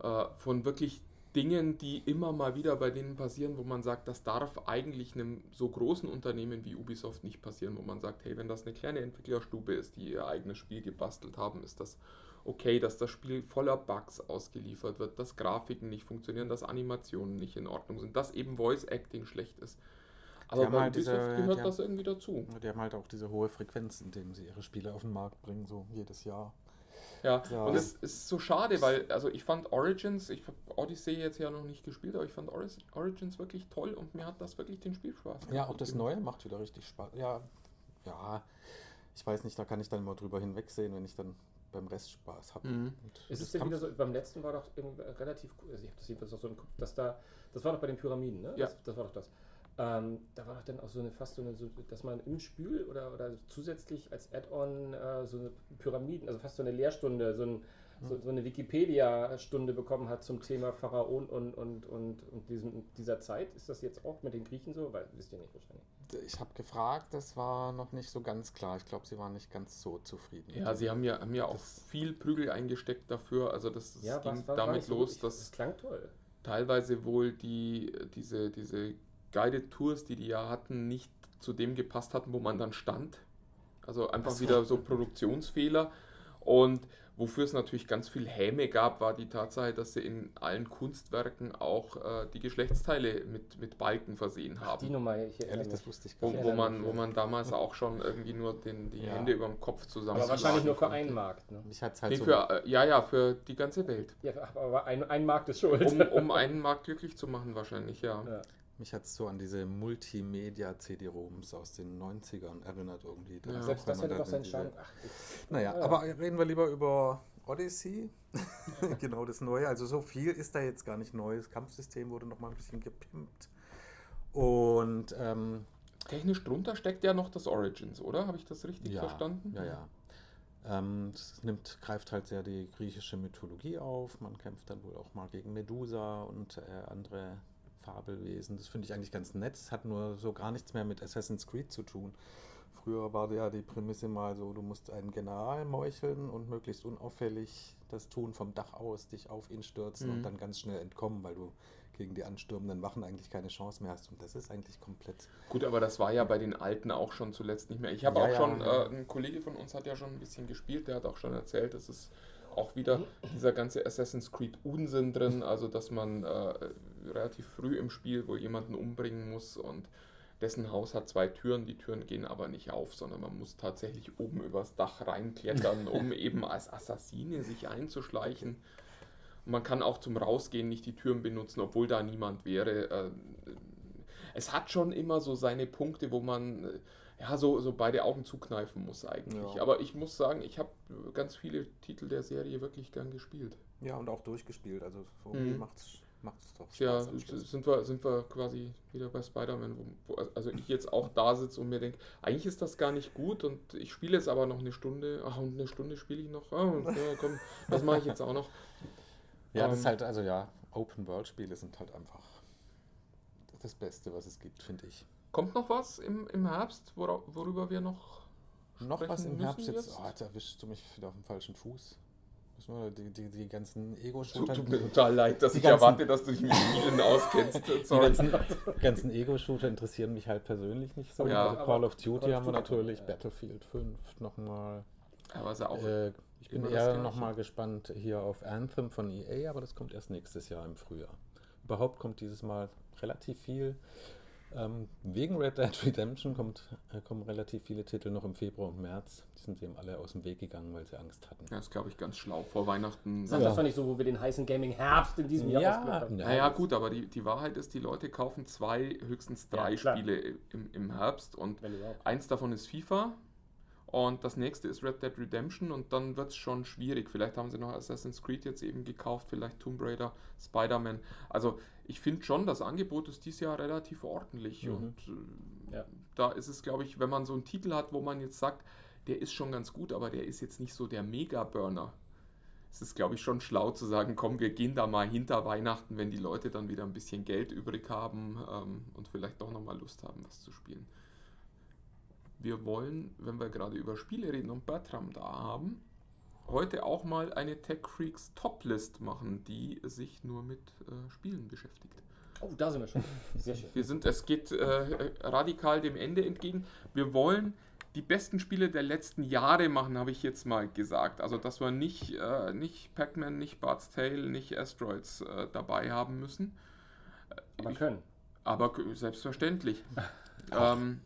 äh, von wirklich Dingen, die immer mal wieder bei denen passieren, wo man sagt, das darf eigentlich einem so großen Unternehmen wie Ubisoft nicht passieren, wo man sagt, hey, wenn das eine kleine Entwicklerstube ist, die ihr eigenes Spiel gebastelt haben, ist das okay, dass das Spiel voller Bugs ausgeliefert wird, dass Grafiken nicht funktionieren, dass Animationen nicht in Ordnung sind, dass eben Voice Acting schlecht ist. Aber bei halt diese- gehört das haben- irgendwie dazu. Die haben halt auch diese hohe Frequenz, indem sie ihre Spiele auf den Markt bringen, so jedes Jahr. Ja, Ja. und es ist so schade, weil, also ich fand Origins, ich habe Odyssey jetzt ja noch nicht gespielt, aber ich fand Origins wirklich toll und mir hat das wirklich den Spielspaß Ja, auch das. Neue macht wieder richtig Spaß. Ja, ja, ich weiß nicht, da kann ich dann mal drüber hinwegsehen, wenn ich dann beim Rest Spaß habe. Mhm. Ist es denn wieder so, beim letzten war doch irgendwie relativ, also ich habe das jedenfalls noch so im Kopf, dass da, das war doch bei den Pyramiden, ne? Ja. Das, das war doch das. Ähm, da war doch dann auch so eine fast so eine, so, dass man im Spiel oder, oder zusätzlich als Add-on äh, so eine Pyramiden, also fast so eine Lehrstunde, so, ein, so, so eine Wikipedia-Stunde bekommen hat zum Thema Pharaon und, und, und, und diesem, dieser Zeit. Ist das jetzt auch mit den Griechen so? Weil, wisst ihr nicht wahrscheinlich. Ich habe gefragt, das war noch nicht so ganz klar. Ich glaube, sie waren nicht ganz so zufrieden. Ja, sie haben ja, haben ja auch Das- viel Prügel eingesteckt dafür, also das, das ging was- war damit so los. Ich- dass das klang toll. teilweise wohl die, diese, diese Guided Tours, die die ja hatten, nicht zu dem gepasst hatten, wo man dann stand. Also einfach Ach so. wieder so Produktionsfehler. Und wofür es natürlich ganz viel Häme gab, war die Tatsache, dass sie in allen Kunstwerken auch äh, die Geschlechtsteile mit, mit Balken versehen Die haben. Nummer, ich erinnere Ehrlich, mich. das wusste ich gar Wo, nicht. wo, man, wo man damals auch schon irgendwie nur den, die Ja. Hände über dem Kopf zusammen. Aber wahrscheinlich nur für einen Markt. Ne? Mich hat's halt Nee, so. für, äh, ja, ja, für die ganze Welt. Ja, aber ein, ein Markt ist schuld. Um, um einen Markt glücklich zu machen, wahrscheinlich, ja. Ja. Mich hat es so an diese Multimedia-CD-ROMs aus den 90ern erinnert irgendwie. Da Ja. Selbst das hätte doch seinen Charme. Naja, Ja. aber reden wir lieber über Odyssey. genau das Neue. Also so viel ist da jetzt gar nicht neu. Das Kampfsystem wurde noch mal ein bisschen gepimpt. Und ähm, Technisch drunter steckt ja noch das Origins, oder? Habe ich das richtig ja, verstanden? Ja, ja. Ähm, es nimmt, greift halt sehr die griechische Mythologie auf. Man kämpft dann wohl auch mal gegen Medusa und äh, andere Fabelwesen. Das finde ich eigentlich ganz nett. Es hat nur so gar nichts mehr mit Assassin's Creed zu tun. Früher war ja die Prämisse mal so, du musst einen General meucheln und möglichst unauffällig das tun vom Dach aus, dich auf ihn stürzen Mhm. und dann ganz schnell entkommen, weil du gegen die anstürmenden Wachen eigentlich keine Chance mehr hast. Und das ist eigentlich komplett Gut, aber das war ja bei den alten auch schon zuletzt nicht mehr. Ich habe Ja, auch ja, schon, ja. äh, ein Kollege von uns hat ja schon ein bisschen gespielt, der hat auch schon erzählt, dass es auch wieder dieser ganze Assassin's Creed Unsinn drin, also dass man äh, relativ früh im Spiel wohl jemanden umbringen muss und dessen Haus hat zwei Türen, die Türen gehen aber nicht auf, sondern man muss tatsächlich oben übers Dach reinklettern, um eben als Assassine sich einzuschleichen. Und man kann auch zum Rausgehen nicht die Türen benutzen, obwohl da niemand wäre. Äh, Es hat schon immer so seine Punkte, wo man äh, ja so, so beide Augen zukneifen muss eigentlich. Ja. Aber ich muss sagen, ich habe ganz viele Titel der Serie wirklich gern gespielt. Ja, und auch durchgespielt. Also Mhm. macht's macht es doch Ja, Spaß Schluss. sind wir, sind wir quasi wieder bei Spider-Man, wo, wo also ich jetzt auch da sitze und mir denke, eigentlich ist das gar nicht gut und ich spiele jetzt aber noch eine Stunde, ach und eine Stunde spiele ich noch, ah, ja, komm, das mache ich jetzt auch noch. Ja, das ist Ähm, halt, also ja, Open-World-Spiele sind halt einfach das Beste, was es gibt, finde ich. Kommt noch was im, im Herbst, worüber wir noch Noch was im Herbst jetzt? jetzt? Oh, jetzt erwischst du mich wieder auf dem falschen Fuß. Die, die, die ganzen Ego-Shooter. tut mir total leid, dass ich ganzen- erwarte, dass du dich mit Spielen auskennst. Die ganzen, ganzen Ego-Shooter interessieren mich halt persönlich nicht so. Ja. Also Call of Duty haben wir natürlich, ja. Battlefield 5 nochmal. Aber ist ja auch Äh, ich bin eher nochmal gespannt hier auf Anthem von EA, aber das kommt erst nächstes Jahr im Frühjahr. Überhaupt kommt dieses Mal relativ viel. Ähm, wegen Red Dead Redemption kommt, äh, kommen relativ viele Titel noch im Februar und März. Die sind dem alle aus dem Weg gegangen, weil sie Angst hatten. Ja, ist glaube ich ganz schlau. Vor Weihnachten. Das, das war nicht so, wo wir den heißen Gaming-Herbst in diesem Jahr Ja, haben. ja. Naja, gut, aber die, die Wahrheit ist, die Leute kaufen zwei, höchstens drei Ja. Spiele im, im Herbst und eins davon ist FIFA und das nächste ist Red Dead Redemption und dann wird es schon schwierig. Vielleicht haben sie noch Assassin's Creed jetzt eben gekauft, vielleicht Tomb Raider, Spider-Man. Also ich finde schon, das Angebot ist dieses Jahr relativ ordentlich Mhm. und äh, Ja. da ist es, glaube ich, wenn man so einen Titel hat, wo man jetzt sagt, der ist schon ganz gut, aber der ist jetzt nicht so der Mega-Burner. Es ist, glaube ich, schon schlau zu sagen, komm, wir gehen da mal hinter Weihnachten, wenn die Leute dann wieder ein bisschen Geld übrig haben ähm, und vielleicht doch nochmal Lust haben, was zu spielen. Wir wollen, wenn wir gerade über Spiele reden und Bertram da haben, heute auch mal eine Tech Freaks Top-List machen, die sich nur mit äh, Spielen beschäftigt. Oh, da sind wir schon. Sehr schön. Wir sind, es geht äh, radikal dem Ende entgegen. Wir wollen die besten Spiele der letzten Jahre machen, habe ich jetzt mal gesagt. Also, dass wir nicht, äh, nicht Pac-Man, nicht Bart's Tale, nicht Asteroids äh, dabei haben müssen. Aber Ich- können. aber selbstverständlich. ähm,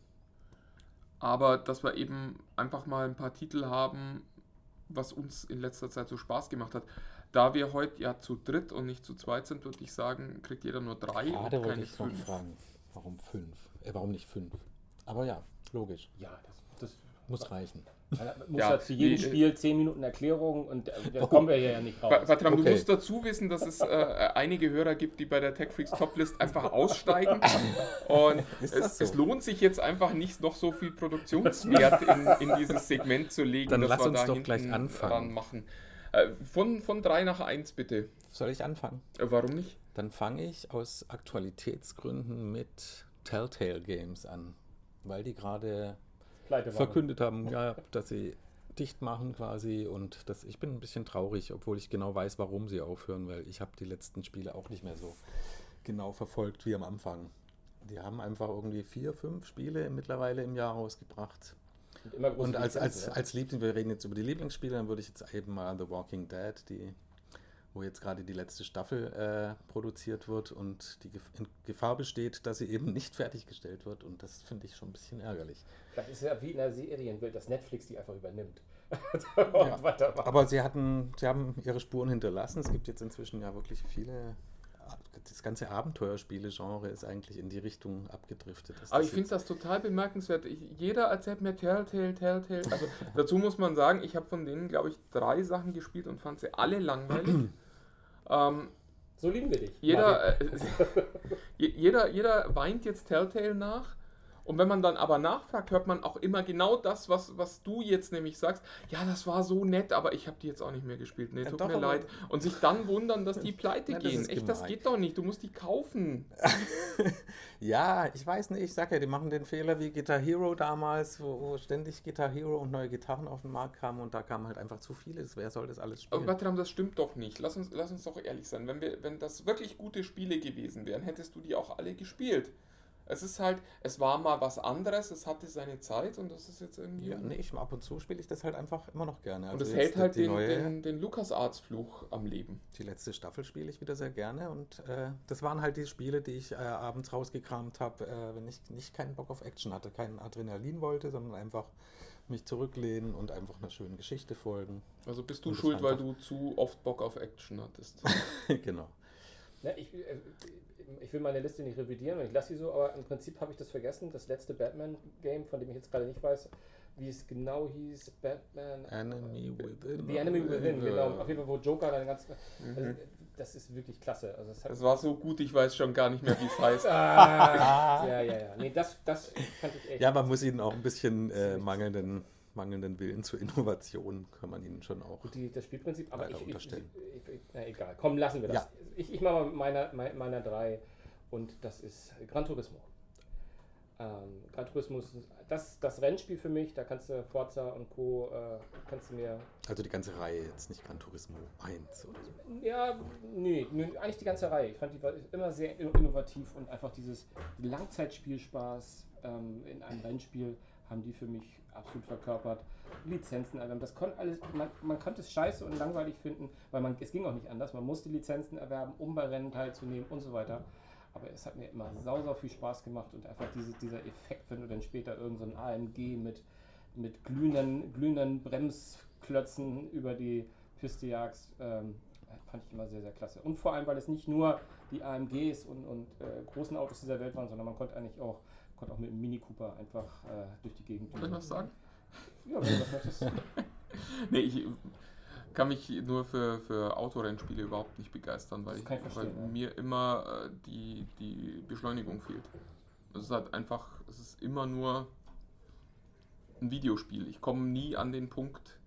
aber dass wir eben einfach mal ein paar Titel haben, was uns in letzter Zeit so Spaß gemacht hat. Da wir heute ja zu dritt und nicht zu zweit sind, würde ich sagen, kriegt jeder nur drei Gerade wollte keine ich fünf. fragen, warum fünf? Äh, warum nicht fünf? Aber ja, logisch. Ja, das, das Muss reichen. Man muss Ja, ja, zu jedem die, Spiel 10 Minuten Erklärung und äh, da kommen wir hier ja nicht raus. Bertram, du Okay. musst dazu wissen, dass es äh, einige Hörer gibt, die bei der Tech Freaks Toplist einfach aussteigen. Und es, so? es lohnt sich jetzt einfach nicht, noch so viel Produktionswert in, in dieses Segment zu legen, Dann lass wir uns da doch gleich anfangen. dran machen. Äh, von, von drei nach eins bitte. Soll ich anfangen? Äh, warum nicht? Dann fange ich aus Aktualitätsgründen mit Telltale Games an, weil die gerade. Verkündet haben, ja, dass sie dicht machen quasi und das, ich bin ein bisschen traurig, obwohl ich genau weiß, warum sie aufhören, weil ich habe die letzten Spiele auch nicht mehr so genau verfolgt wie am Anfang. Die haben einfach irgendwie vier, fünf Spiele mittlerweile im Jahr rausgebracht. Und, Und als, als, Lizenzen, als Liebling, wir reden jetzt über die Lieblingsspiele, dann würde ich jetzt eben mal The Walking Dead, die, wo jetzt gerade die letzte Staffel äh, produziert wird und die Gefahr besteht, dass sie eben nicht fertiggestellt wird. Und das finde ich schon ein bisschen ärgerlich. Vielleicht ist es ja wie in der Serienwelt, dass Netflix die einfach übernimmt. weitermacht. Aber sie hatten, sie haben ihre Spuren hinterlassen. Es gibt jetzt inzwischen ja wirklich viele. Das ganze Abenteuerspiele-Genre ist eigentlich in die Richtung abgedriftet. Aber ich finde das total bemerkenswert. Ich, jeder erzählt mir Telltale, Telltale. Also dazu muss man sagen, ich habe von denen, glaube ich, drei Sachen gespielt und fand sie alle langweilig. ähm, So lieben wir dich. jeder, äh, je- jeder, jeder weint jetzt Telltale nach. Und wenn man dann aber nachfragt, hört man auch immer genau das, was, was du jetzt nämlich sagst. Ja, das war so nett, aber ich habe die jetzt auch nicht mehr gespielt. Nee, Ja, tut doch, mir aber- leid. Und sich dann wundern, dass die pleite Ja, das gehen. ist Echt, das gemein. geht doch nicht. Du musst die kaufen. Ja, ich weiß nicht, ich sag ja, die machen den Fehler wie Guitar Hero damals, wo, wo ständig Guitar Hero und neue Gitarren auf den Markt kamen und da kamen halt einfach zu viele. Wer soll das alles Aber spielen? Bertram, das stimmt doch nicht. Lass uns, lass uns doch ehrlich sein. Wenn, wir, wenn das wirklich gute Spiele gewesen wären, hättest du die auch alle gespielt. Es ist halt, es war mal was anderes, es hatte seine Zeit und das ist jetzt irgendwie. Ja, nee, ich, ab und zu spiele ich das halt einfach immer noch gerne. und es Also hält halt die den, neue, den, den LucasArts-Fluch am Leben. Die letzte Staffel spiele ich wieder sehr gerne und äh, das waren halt die Spiele, die ich äh, abends rausgekramt habe, äh, wenn ich nicht keinen Bock auf Action hatte, keinen Adrenalin wollte, sondern einfach mich zurücklehnen und einfach einer schönen Geschichte folgen. Also bist du schuld, weil du zu oft Bock auf Action hattest. genau. Ja, ich, äh, ich will meine Liste nicht revidieren und ich lasse sie so, aber im Prinzip habe ich das vergessen. Das letzte Batman-Game, von dem ich jetzt gerade nicht weiß, wie es genau hieß, Batman. Enemy Within. The Enemy Within, genau. Auf jeden Fall, wo Joker dann ganz. Also, das ist wirklich klasse. Also es hat, Das war so gut, ich weiß schon gar nicht mehr, wie es heißt. ah, ja, ja, ja. Nee, das, das fand ich echt. Ja, man muss ihnen auch ein bisschen äh, mangelnden, mangelnden Willen zur Innovation, kann man ihnen schon auch. Die, das Spielprinzip, aber ich, unterstellen. ich, ich, na egal, komm, lassen wir das. Ja. Ich, ich mache mal meiner, mei- meiner drei und das ist Gran Turismo. Ähm, Gran Turismo ist das, das Rennspiel für mich, da kannst du Forza und Co. Äh, kannst du mir. Also die ganze Reihe, jetzt nicht Gran Turismo 1 oder so. Ja, nee, nee, eigentlich die ganze Reihe. Ich fand die war immer sehr in- innovativ und einfach dieses Langzeitspielspaß ähm, in einem Rennspiel haben die für mich absolut verkörpert. Lizenzen erwerben, das konnte alles, man, man konnte es scheiße und langweilig finden, weil man, es ging auch nicht anders. Man musste Lizenzen erwerben, um bei Rennen teilzunehmen und so weiter. Aber es hat mir immer sau, sau viel Spaß gemacht und einfach diese, dieser Effekt, wenn du dann später irgend so AMG mit, mit glühenden, glühenden Bremsklötzen über die Piste jagst, ähm, fand ich immer sehr, sehr klasse. Und vor allem, weil es nicht nur die AMGs und, und äh, großen Autos dieser Welt waren, sondern man konnte eigentlich auch, konnte auch mit dem Mini Cooper einfach äh, durch die Gegend Soll ich was sagen? Ja, wenn du das möchtest. Nee, ich kann mich nur für, für Autorennspiele überhaupt nicht begeistern, weil, ich, weil ja. mir immer äh, die, die Beschleunigung fehlt. Es ist halt einfach, es ist immer nur ein Videospiel. Ich komme nie an den Punkt.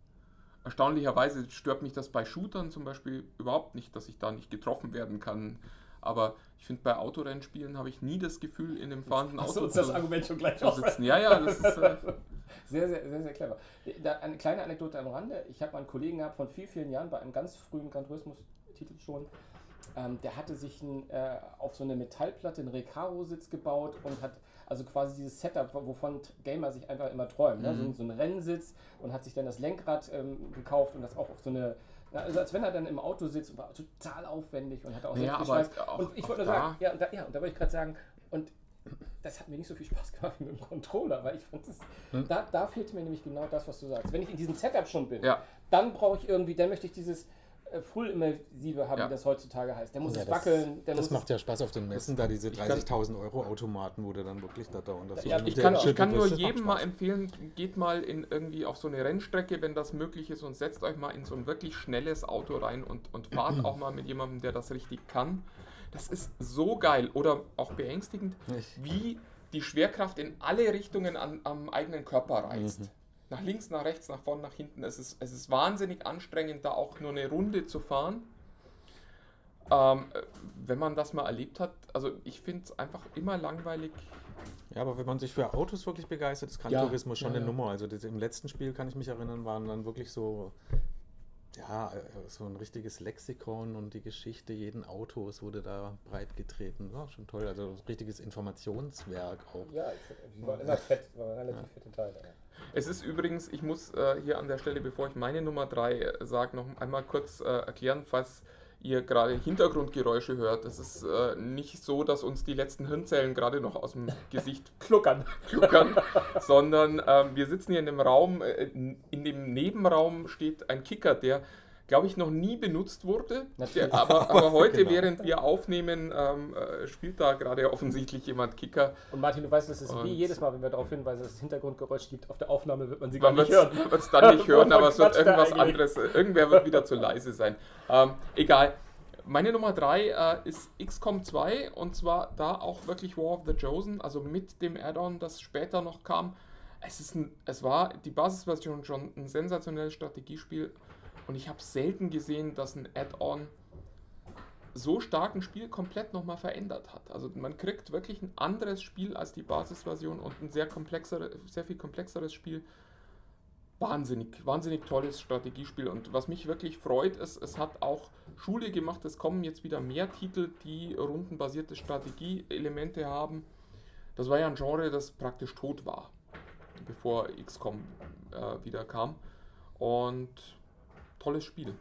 Erstaunlicherweise stört mich das bei Shootern zum Beispiel überhaupt nicht, dass ich da nicht getroffen werden kann. Aber ich finde, bei Autorennspielen habe ich nie das Gefühl, in dem fahrenden Auto uns das zu, Argument schon gleich zu sitzen. Ja, ja, das ist. Äh, Sehr, sehr, sehr, sehr clever. Da, eine kleine Anekdote am Rande. Ich habe einen Kollegen gehabt von vielen, vielen Jahren bei einem ganz frühen Gran Turismo-Titel schon. Ähm, der hatte sich ein, äh, auf so eine Metallplatte einen Recaro-Sitz gebaut und hat also quasi dieses Setup, wovon Gamer sich einfach immer träumen. Ne? So, so ein Rennsitz und hat sich dann das Lenkrad ähm, gekauft und das auch auf so eine. Na, Also als wenn er dann im Auto sitzt und war total aufwendig und hatte auch Ja, geschweißt. auch- Und ich wollte sagen, ja, und da, ja, und da wollte ich gerade sagen, und das hat mir nicht so viel Spaß gemacht wie mit dem Controller, weil ich fand das, da, da fehlt mir nämlich genau das, was du sagst. Wenn ich in diesem Setup schon bin, Ja. dann brauche ich irgendwie, dann möchte ich dieses äh, Full Immersive haben, Ja. wie das heutzutage heißt. Der muss Ja, es das, wackeln, der das muss macht ja Spaß auf den Messen, da diese kann- 30.000 Euro Automaten, wo du dann wirklich da dauernd das Ja, so Ich kann, der ich kann nur jedem mal empfehlen, geht mal in irgendwie auf so eine Rennstrecke, wenn das möglich ist, und setzt euch mal in so ein wirklich schnelles Auto rein und, und fahrt auch mal mit jemandem, der das richtig kann. Das ist so geil oder auch beängstigend, wie die Schwerkraft in alle Richtungen an, am eigenen Körper reißt. Mhm. Nach links, nach rechts, nach vorn, nach hinten. Es ist, es ist wahnsinnig anstrengend, da auch nur eine Runde zu fahren. Ähm, äh, wenn man das mal erlebt hat, also ich finde es einfach immer langweilig, Ja, aber wenn man sich für Autos wirklich begeistert, ist Gran Ja, Turismo schon ja, eine ja. Nummer. Also das, im letzten Spiel kann ich mich erinnern, waren dann wirklich so, ja, äh, so ein richtiges Lexikon und die Geschichte jeden Autos wurde da breit getreten. War schon toll. Also ein richtiges Informationswerk auch. Ja, waren immer fett, waren relativ fette Teile. Ja. Es ist übrigens, ich muss äh, hier an der Stelle, bevor ich meine Nummer 3 sage, noch einmal kurz äh, erklären, falls ihr gerade Hintergrundgeräusche hört. Es ist äh, nicht so, dass uns die letzten Hirnzellen gerade noch aus dem Gesicht Kluckern. kluckern, sondern ähm, wir sitzen hier in dem Raum, äh, in dem Nebenraum steht ein Kicker, der glaube ich noch nie benutzt wurde, der, aber, aber heute, Genau. während wir aufnehmen, ähm, äh, spielt da gerade offensichtlich jemand Kicker. Und Martin, du weißt, das ist wie Und- jedes Mal, wenn wir darauf hinweisen, dass es Hintergrundgeräusch gibt. Auf der Aufnahme wird man sie Man gar nicht wird hören. es dann nicht hören, aber es wird irgendwas anderes. Irgendwer wird wieder zu leise sein. Ähm, egal. Meine Nummer 3 äh, ist XCOM 2 und zwar da auch wirklich War of the Chosen, also mit dem Add-on, das später noch kam. Es, ist ein, es war die Basisversion schon ein sensationelles Strategiespiel und ich habe selten gesehen, dass ein Add-on so stark ein Spiel komplett nochmal verändert hat. Also man kriegt wirklich ein anderes Spiel als die Basisversion und ein sehr komplexere, sehr viel komplexeres Spiel. Wahnsinnig, wahnsinnig tolles Strategiespiel. Und was mich wirklich freut, ist, es hat auch Schule gemacht. Es kommen jetzt wieder mehr Titel, die rundenbasierte Strategieelemente haben. Das war ja ein Genre, das praktisch tot war, bevor XCOM äh, wieder kam. Und tolles Spiel.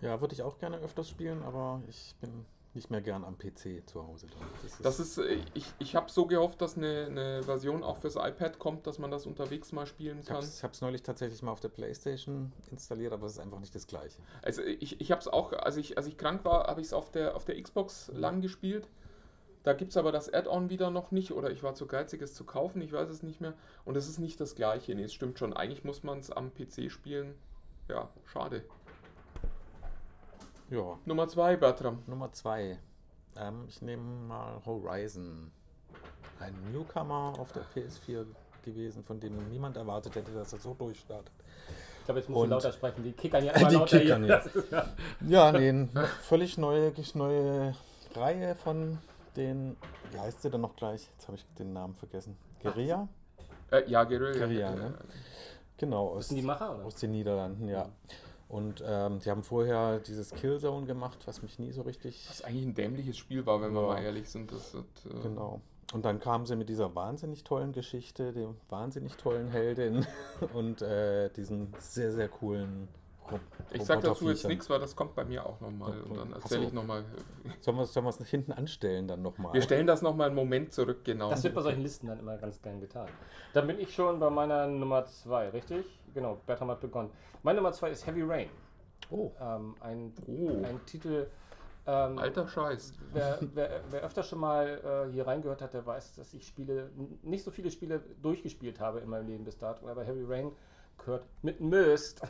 Ja, würde ich auch gerne öfters spielen, aber ich bin nicht mehr gern am PC zu Hause dran. Das ist, Das ist, äh, ich, ich habe so gehofft, dass eine, eine Version auch fürs iPad kommt, dass man das unterwegs mal spielen ich kann. habe es neulich tatsächlich mal auf der Playstation installiert, aber es ist einfach nicht das gleiche. Also ich, ich habe es auch, als ich, als ich krank war, habe ich es auf der, auf der Xbox lang gespielt. Da gibt es aber das Add-on wieder noch nicht oder ich war zu geizig, es zu kaufen, ich weiß es nicht mehr. Und es ist nicht das gleiche. Nee, es stimmt schon. Eigentlich muss man es am PC spielen. Ja, schade. Ja, Nummer zwei, Bertram. Nummer zwei. Ähm, ich nehme mal Horizon. Ein Newcomer auf der PS4 gewesen, von dem niemand erwartet hätte, dass er so durchstartet. Ich glaube, jetzt musst du Und- lauter sprechen. Die kickern ja immer Die lauter kickern hier. jetzt. Ja- Ja, nee, eine völlig neue, neue Reihe von den, wie heißt sie denn noch gleich? Jetzt habe ich den Namen vergessen. Guerilla? Äh, ja, Guerilla. Guerilla, ne? Genau, aus, Das sind die Macher, oder? aus den Niederlanden, ja. Und ähm, die haben vorher dieses Killzone gemacht, was mich nie so richtig. Was eigentlich ein dämliches Spiel war, wenn wir Ja. mal ehrlich sind. Das, hat, äh, Genau. Und dann kamen sie mit dieser wahnsinnig tollen Geschichte, dem wahnsinnig tollen Heldin und äh, diesen sehr, sehr coolen Ro Ich sag dazu jetzt nichts, weil das kommt bei mir auch nochmal. Und dann erzähle ich nochmal. Sollen wir es sollen hinten anstellen dann nochmal? Wir stellen das nochmal einen Moment zurück, genau. Das wird bei solchen Listen dann immer ganz gern getan. Dann bin ich schon bei meiner Nummer 2, richtig? Genau, Bertram hat begonnen. Meine Nummer 2 ist Heavy Rain. Oh, Ähm, ein, Oh. ein Titel. Ähm, Alter Scheiß. Wer, wer, wer öfter schon mal äh, hier reingehört hat, der weiß, dass ich Spiele, nicht so viele Spiele durchgespielt habe in meinem Leben bis dato, aber Heavy Rain gehört mit Mist.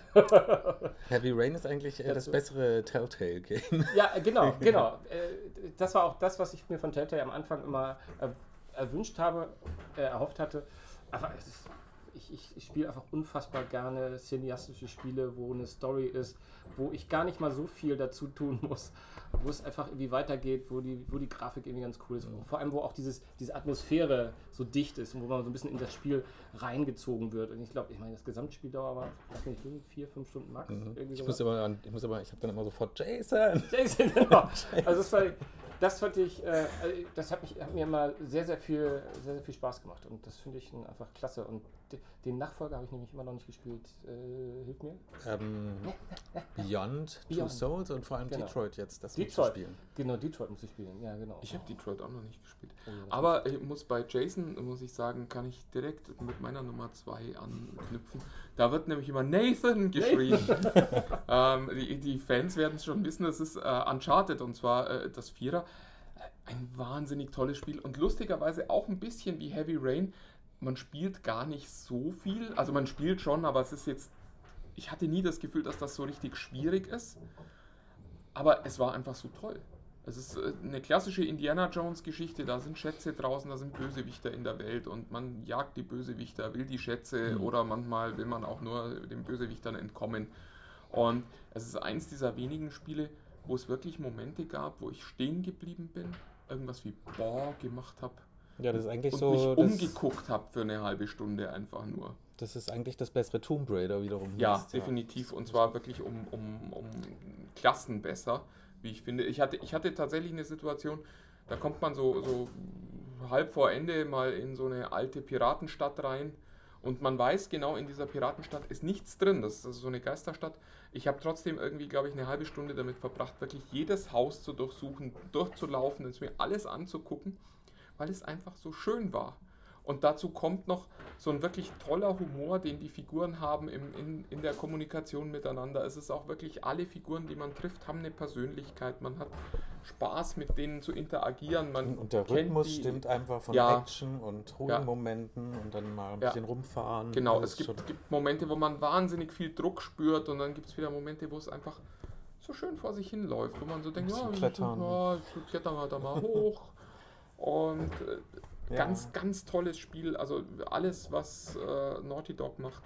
Heavy Rain ist eigentlich äh, das bessere Telltale-Game. ja, äh, genau, genau. Äh, das war auch das, was ich mir von Telltale am Anfang immer äh, erwünscht habe, äh, erhofft hatte. Aber es ist, ich, ich, ich spiele einfach unfassbar gerne cineastische Spiele, wo eine Story ist, wo ich gar nicht mal so viel dazu tun muss, wo es einfach irgendwie weitergeht, wo die, wo die Grafik irgendwie ganz cool ist. Vor allem, wo auch dieses, diese Atmosphäre so dicht ist und wo man so ein bisschen in das Spiel reingezogen wird. Und ich glaube, ich meine, das Gesamtspieldauer war, mich nicht vier, fünf Stunden max. Mhm. Ich muss aber, ich muss aber, ich habe dann immer sofort Jason. Jason, genau. Also das, war, das fand ich, äh, das hat, mich, hat mir immer sehr, sehr viel, sehr, sehr viel Spaß gemacht und das finde ich einfach klasse. Und den Nachfolger habe ich nämlich immer noch nicht gespielt. Äh, hilf mir. Ähm, Beyond, Two Beyond. Souls und vor allem Genau. Detroit jetzt, das musst du Detroit. spielen. Genau, Detroit muss ich spielen. Ja, genau. Ich habe Detroit auch noch nicht gespielt. Oh ja, Aber ich muss bei Jason, muss ich sagen, kann ich direkt mit meiner Nummer 2 anknüpfen. Da wird nämlich immer Nathan geschrien. ähm, die, die Fans werden es schon wissen, das ist äh, Uncharted und zwar äh, das Vierer. Äh, Ein wahnsinnig tolles Spiel und lustigerweise auch ein bisschen wie Heavy Rain. Man spielt gar nicht so viel, also man spielt schon, aber es ist jetzt, ich hatte nie das Gefühl, dass das so richtig schwierig ist. Aber es war einfach so toll. Es ist äh, eine klassische Indiana Jones Geschichte, da sind Schätze draußen, da sind Bösewichter in der Welt und man jagt die Bösewichter, will die Schätze oder manchmal will man auch nur den Bösewichtern entkommen. Und es ist eins dieser wenigen Spiele, wo es wirklich Momente gab, wo ich stehen geblieben bin, irgendwas wie Boah gemacht habe Ja, das ist eigentlich und so. mich das, umgeguckt habe für eine halbe Stunde einfach nur. das ist eigentlich das bessere Tomb Raider wiederum. Ja, Mist, definitiv. Und zwar wirklich um, um, um Klassen besser, wie ich finde. Ich hatte, ich hatte tatsächlich eine Situation, da kommt man so, so halb vor Ende mal in so eine alte Piratenstadt rein und man weiß genau, in dieser Piratenstadt ist nichts drin. Das ist also so eine Geisterstadt. Ich habe trotzdem irgendwie, glaube ich, eine halbe Stunde damit verbracht, wirklich jedes Haus zu durchsuchen, durchzulaufen, es mir alles anzugucken, weil es einfach so schön war. Und dazu kommt noch so ein wirklich toller Humor, den die Figuren haben im, in, in der Kommunikation miteinander. Es ist auch wirklich, alle Figuren, die man trifft, haben eine Persönlichkeit. Man hat Spaß, mit denen zu interagieren. Man Und der Rhythmus die- stimmt einfach von Ja. Action und ruhigen Ja. Momenten und dann mal ein Ja. bisschen rumfahren. Genau, es gibt, gibt Momente, wo man wahnsinnig viel Druck spürt und dann gibt es wieder Momente, wo es einfach so schön vor sich hinläuft, wo man so denkt, ja, klettern. ja, ich klettern wir da mal hoch. Und äh, Ja. ganz, ganz tolles Spiel. Also alles, was äh, Naughty Dog macht,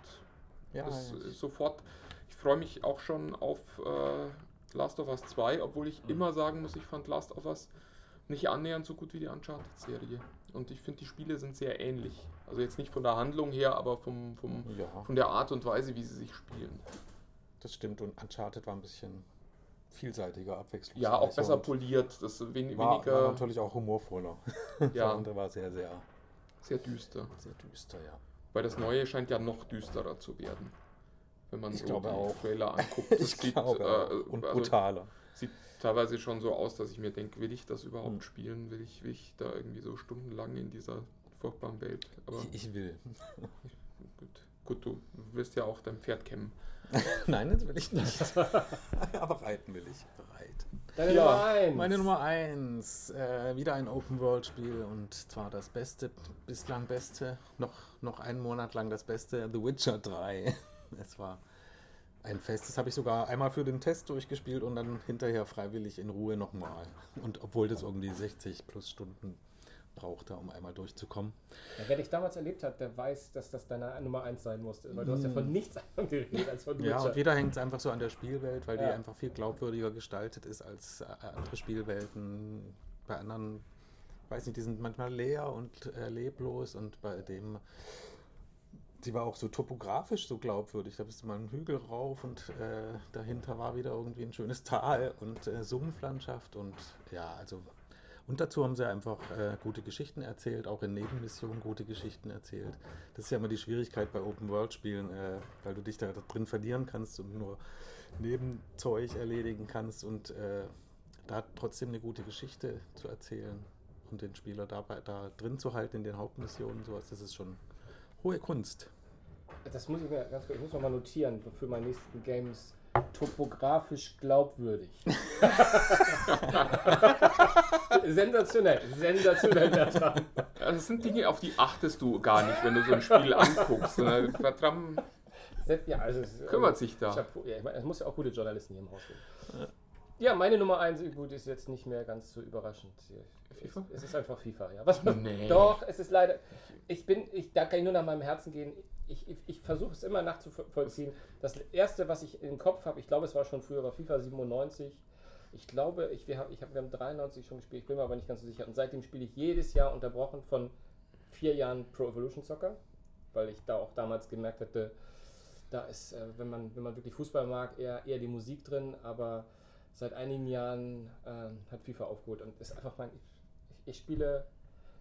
ja, ist äh, sofort. Ich freue mich auch schon auf äh, Last of Us 2, obwohl ich Mhm. immer sagen muss, ich fand Last of Us nicht annähernd so gut wie die Uncharted-Serie. Und ich finde, die Spiele sind sehr ähnlich. Also jetzt nicht von der Handlung her, aber vom, vom, ja, von der Art und Weise, wie sie sich spielen. das stimmt. Und Uncharted war ein bisschen vielseitiger, abwechslungsreicher. Ja, auch besser und poliert, das wen, war, war weniger natürlich auch humorvoller. Ja. Der andere war sehr, sehr, sehr düster. sehr düster, ja. Weil das Neue scheint ja noch düsterer zu werden. wenn man Ich so glaube die auch. Trailer anguckt. Ich sieht, glaube, äh, und also brutaler. sieht teilweise schon so aus, dass ich mir denke, will ich das überhaupt Hm. spielen? Will ich, will ich da irgendwie so stundenlang in dieser furchtbaren Welt? Aber Ich, ich will. gut, gut, du wirst ja auch dein Pferd kämmen. Nein, das will ich nicht. Aber reiten will ich. Bereit. Deine Ja, Nummer 1. Meine Nummer 1. Äh, wieder ein Open-World-Spiel und zwar das beste, bislang beste, noch, noch einen Monat lang das beste, The Witcher 3. Es war ein Fest. Das habe ich sogar einmal für den Test durchgespielt und dann hinterher freiwillig in Ruhe nochmal. Und obwohl das irgendwie 60 plus Stunden brauchte, um einmal durchzukommen. Ja, wer dich damals erlebt hat, der weiß, dass das deine Nummer 1 sein musste. Weil du hast ja von nichts anderem geredet als von Hm. Ja, Witcher. und wieder hängt es einfach so an der Spielwelt, weil die Ja. einfach viel glaubwürdiger gestaltet ist als äh, andere Spielwelten. Bei anderen, weiß nicht, die sind manchmal leer und äh, leblos und bei dem, die war auch so topografisch so glaubwürdig. Da bist du mal einen Hügel rauf und äh, dahinter war wieder irgendwie ein schönes Tal und äh, Sumpflandschaft und ja, also. Und dazu haben sie einfach äh, gute Geschichten erzählt, auch in Nebenmissionen gute Geschichten erzählt. Das ist ja immer die Schwierigkeit bei Open-World-Spielen, äh, weil du dich da drin verlieren kannst und nur Nebenzeug erledigen kannst und äh, da trotzdem eine gute Geschichte zu erzählen und den Spieler dabei da drin zu halten in den Hauptmissionen, sowas, das ist schon hohe Kunst. Das muss ich mir ganz kurz, ich muss noch mal notieren für meine nächsten Games. Topografisch glaubwürdig. sensationell, sensationell, Bertram. Das sind Dinge, auf die achtest du gar nicht, wenn du so ein Spiel anguckst. Ne? Bertram Ja, also es, kümmert sich da. Chapeau. Ja, es muss ja auch gute Journalisten hier im Haus geben. Ja, meine Nummer 1, gut, ist jetzt nicht mehr ganz so überraschend. FIFA? Es ist einfach FIFA, ja. Was, Nee. Doch, es ist leider. Ich bin, ich, da kann ich nur nach meinem Herzen gehen. Ich, ich, ich versuche es immer nachzuvollziehen. Das erste, was ich im Kopf habe, ich glaube, es war schon früher, war FIFA 97. Ich glaube, ich, wir, haben, ich hab, wir haben 93 schon gespielt, ich bin mir aber nicht ganz so sicher. Und seitdem spiele ich jedes Jahr unterbrochen von vier Jahren Pro Evolution Soccer, weil ich da auch damals gemerkt hatte, da ist, äh, wenn, man, wenn man wirklich Fußball mag, eher, eher die Musik drin, aber seit einigen Jahren ähm, hat FIFA aufgeholt und ist einfach mein. Ich, ich spiele,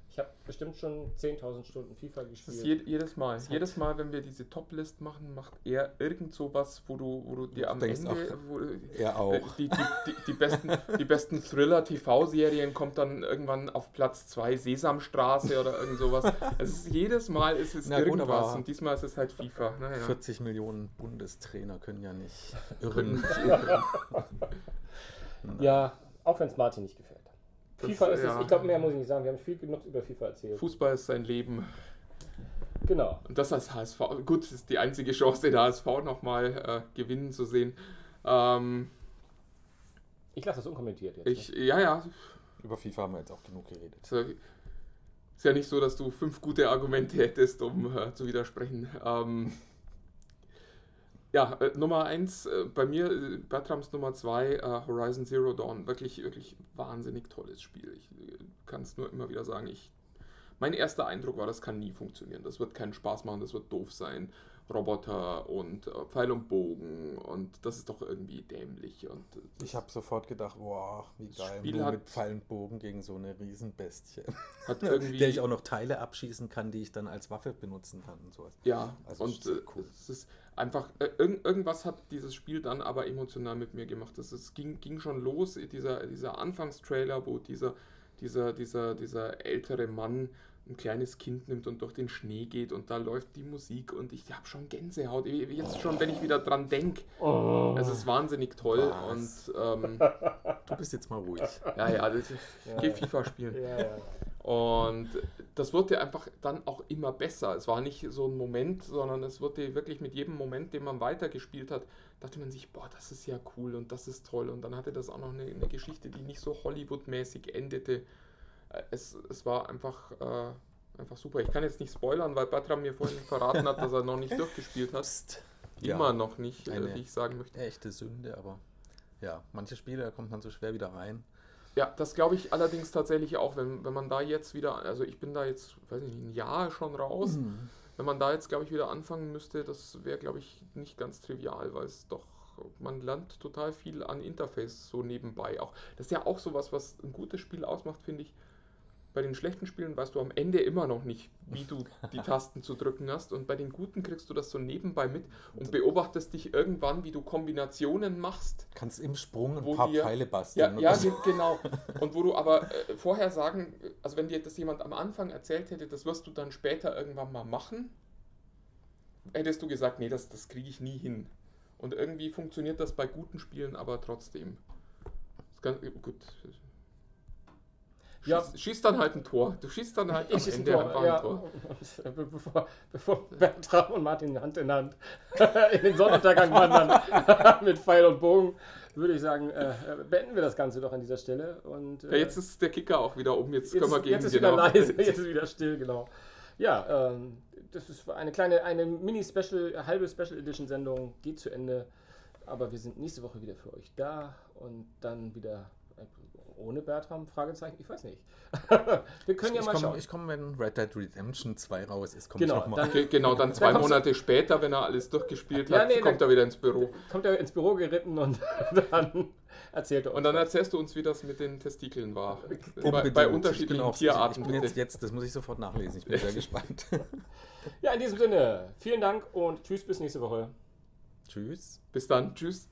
ich habe bestimmt schon 10.000 Stunden FIFA Das gespielt. ist je, jedes Mal. Jedes Mal, wenn wir diese Top-List machen, macht er irgend sowas, wo du, wo du dir am Ende. wo, er auch. äh, Die, die, die, die besten, die besten Thriller-TV-Serien kommt dann irgendwann auf Platz 2 Sesamstraße oder irgend sowas. Es ist jedes Mal ist es Na irgendwas und diesmal ist es halt FIFA. Naja. 40 Millionen Bundestrainer können ja nicht irren. ja, auch wenn es Martin nicht gefällt. Das, FIFA ist ja. es, ich glaube, mehr muss ich nicht sagen. Wir haben viel genug über FIFA erzählt. Fußball ist sein Leben. Genau. Und das als HSV. Gut, das ist die einzige Chance, den HSV nochmal äh, gewinnen zu sehen. Ähm, Ich lasse das unkommentiert jetzt. ich, ne? ja, ja, Über FIFA haben wir jetzt auch genug geredet. Ist ja- Ist ja nicht so, dass du fünf gute Argumente hättest, um äh, zu widersprechen. Ähm, ja, äh, Nummer eins äh, bei mir, äh, Bertrams Nummer zwei, äh, Horizon Zero Dawn. Wirklich, wirklich wahnsinnig tolles Spiel. Ich äh, kann es nur immer wieder sagen. Ich, mein erster Eindruck war, das kann nie funktionieren. Das wird keinen Spaß machen, das wird doof sein. Roboter und äh, Pfeil und Bogen und das ist doch irgendwie dämlich. Und das Ich habe sofort gedacht, boah, wie Das geil, Spiel hat- mit Pfeil und Bogen gegen so eine Riesenbestie. hat irgendwie. Der ich auch noch Teile abschießen kann, die ich dann als Waffe benutzen kann und sowas. Ja, Also und äh, cool. es ist einfach, äh, irgend, irgendwas hat dieses Spiel dann aber emotional mit mir gemacht. Es ist, ging, ging schon los, dieser, dieser Anfangstrailer, wo dieser, dieser, dieser, dieser ältere Mann ein kleines Kind nimmt und durch den Schnee geht und da läuft die Musik und ich habe schon Gänsehaut. Jetzt schon, wenn ich wieder dran denke. Es ist wahnsinnig toll Was? und ähm, Du bist jetzt mal ruhig. ja, ja, das, ich Ja, gehe ja. FIFA spielen. Ja, ja. Und das wurde einfach dann auch immer besser. Es war nicht so ein Moment, sondern es wurde wirklich mit jedem Moment, den man weitergespielt hat, dachte man sich, boah, das ist ja cool und das ist toll. Und dann hatte das auch noch eine, eine Geschichte, die nicht so Hollywood-mäßig endete. Äh, Es, es war einfach, äh, einfach super. Ich kann jetzt nicht spoilern, weil Bertram mir vorhin verraten hat, dass er noch nicht durchgespielt hat. Psst. Immer noch nicht, äh, wie ich sagen möchte. Echte Sünde, aber ja, manche Spiele, da kommt man so schwer wieder rein. Ja, das glaube ich allerdings tatsächlich auch, wenn, wenn man da jetzt wieder, also ich bin da jetzt, weiß ich nicht, ein Jahr schon raus. Mhm. Wenn man da jetzt, glaube ich, wieder anfangen müsste, das wäre, glaube ich, nicht ganz trivial, weil es doch, man lernt total viel an Interface so nebenbei auch. Das ist ja auch sowas, was ein gutes Spiel ausmacht, finde ich. Bei den schlechten Spielen weißt du am Ende immer noch nicht, wie du die Tasten zu drücken hast. Und bei den guten kriegst du das so nebenbei mit und beobachtest dich irgendwann, wie du Kombinationen machst. Kannst im Sprung ein Wo paar dir- Pfeile Ja, basteln. ja oder so. ge- genau. Und wo du aber äh, vorher sagen, also wenn dir das jemand am Anfang erzählt hätte, das wirst du dann später irgendwann mal machen, hättest du gesagt, nee, das, das kriege ich nie hin. Und irgendwie funktioniert das bei guten Spielen aber trotzdem. Ganz, gut. Schieß, Ja. schieß dann halt ein Tor. Du schießt dann halt am Ich ein Ende Tor, ja. ein Tor. Und, äh, be- bevor, bevor Bertram und Martin Hand in Hand in den Sonnenuntergang wandern mit Pfeil und Bogen, würde ich sagen, äh, äh, beenden wir das Ganze doch an dieser Stelle. Und, äh, Ja, jetzt ist der Kicker auch wieder um. Jetzt, jetzt, können wir ist- gehen. jetzt ist genau. wieder leise, jetzt ist wieder still, genau. Ja, ähm, das ist eine kleine, eine Mini-Special, halbe Special Edition Sendung, geht zu Ende. Aber wir sind nächste Woche wieder für euch da und dann wieder ohne Bertram? Fragezeichen? Ich weiß nicht. wir können ja ich mal komme, schauen. ich komm, wenn Red Dead Redemption 2 raus ist, komme Genau, ich nochmal. dann- Okay, genau, dann zwei du- Monate später, wenn er alles durchgespielt Ja, hat, nee, kommt dann- er wieder ins Büro. kommt er ins Büro geritten und dann erzählt er uns. Und dann erzählst du uns, wie das mit den Testikeln war. Bei, Unbedingt. bei Ich bin unterschiedlichen auch- Tierarten. Ich bin jetzt, jetzt, das muss ich sofort nachlesen. Ich bin sehr gespannt. ja, in diesem Sinne, vielen Dank und tschüss bis nächste Woche. Tschüss. Bis dann. Tschüss.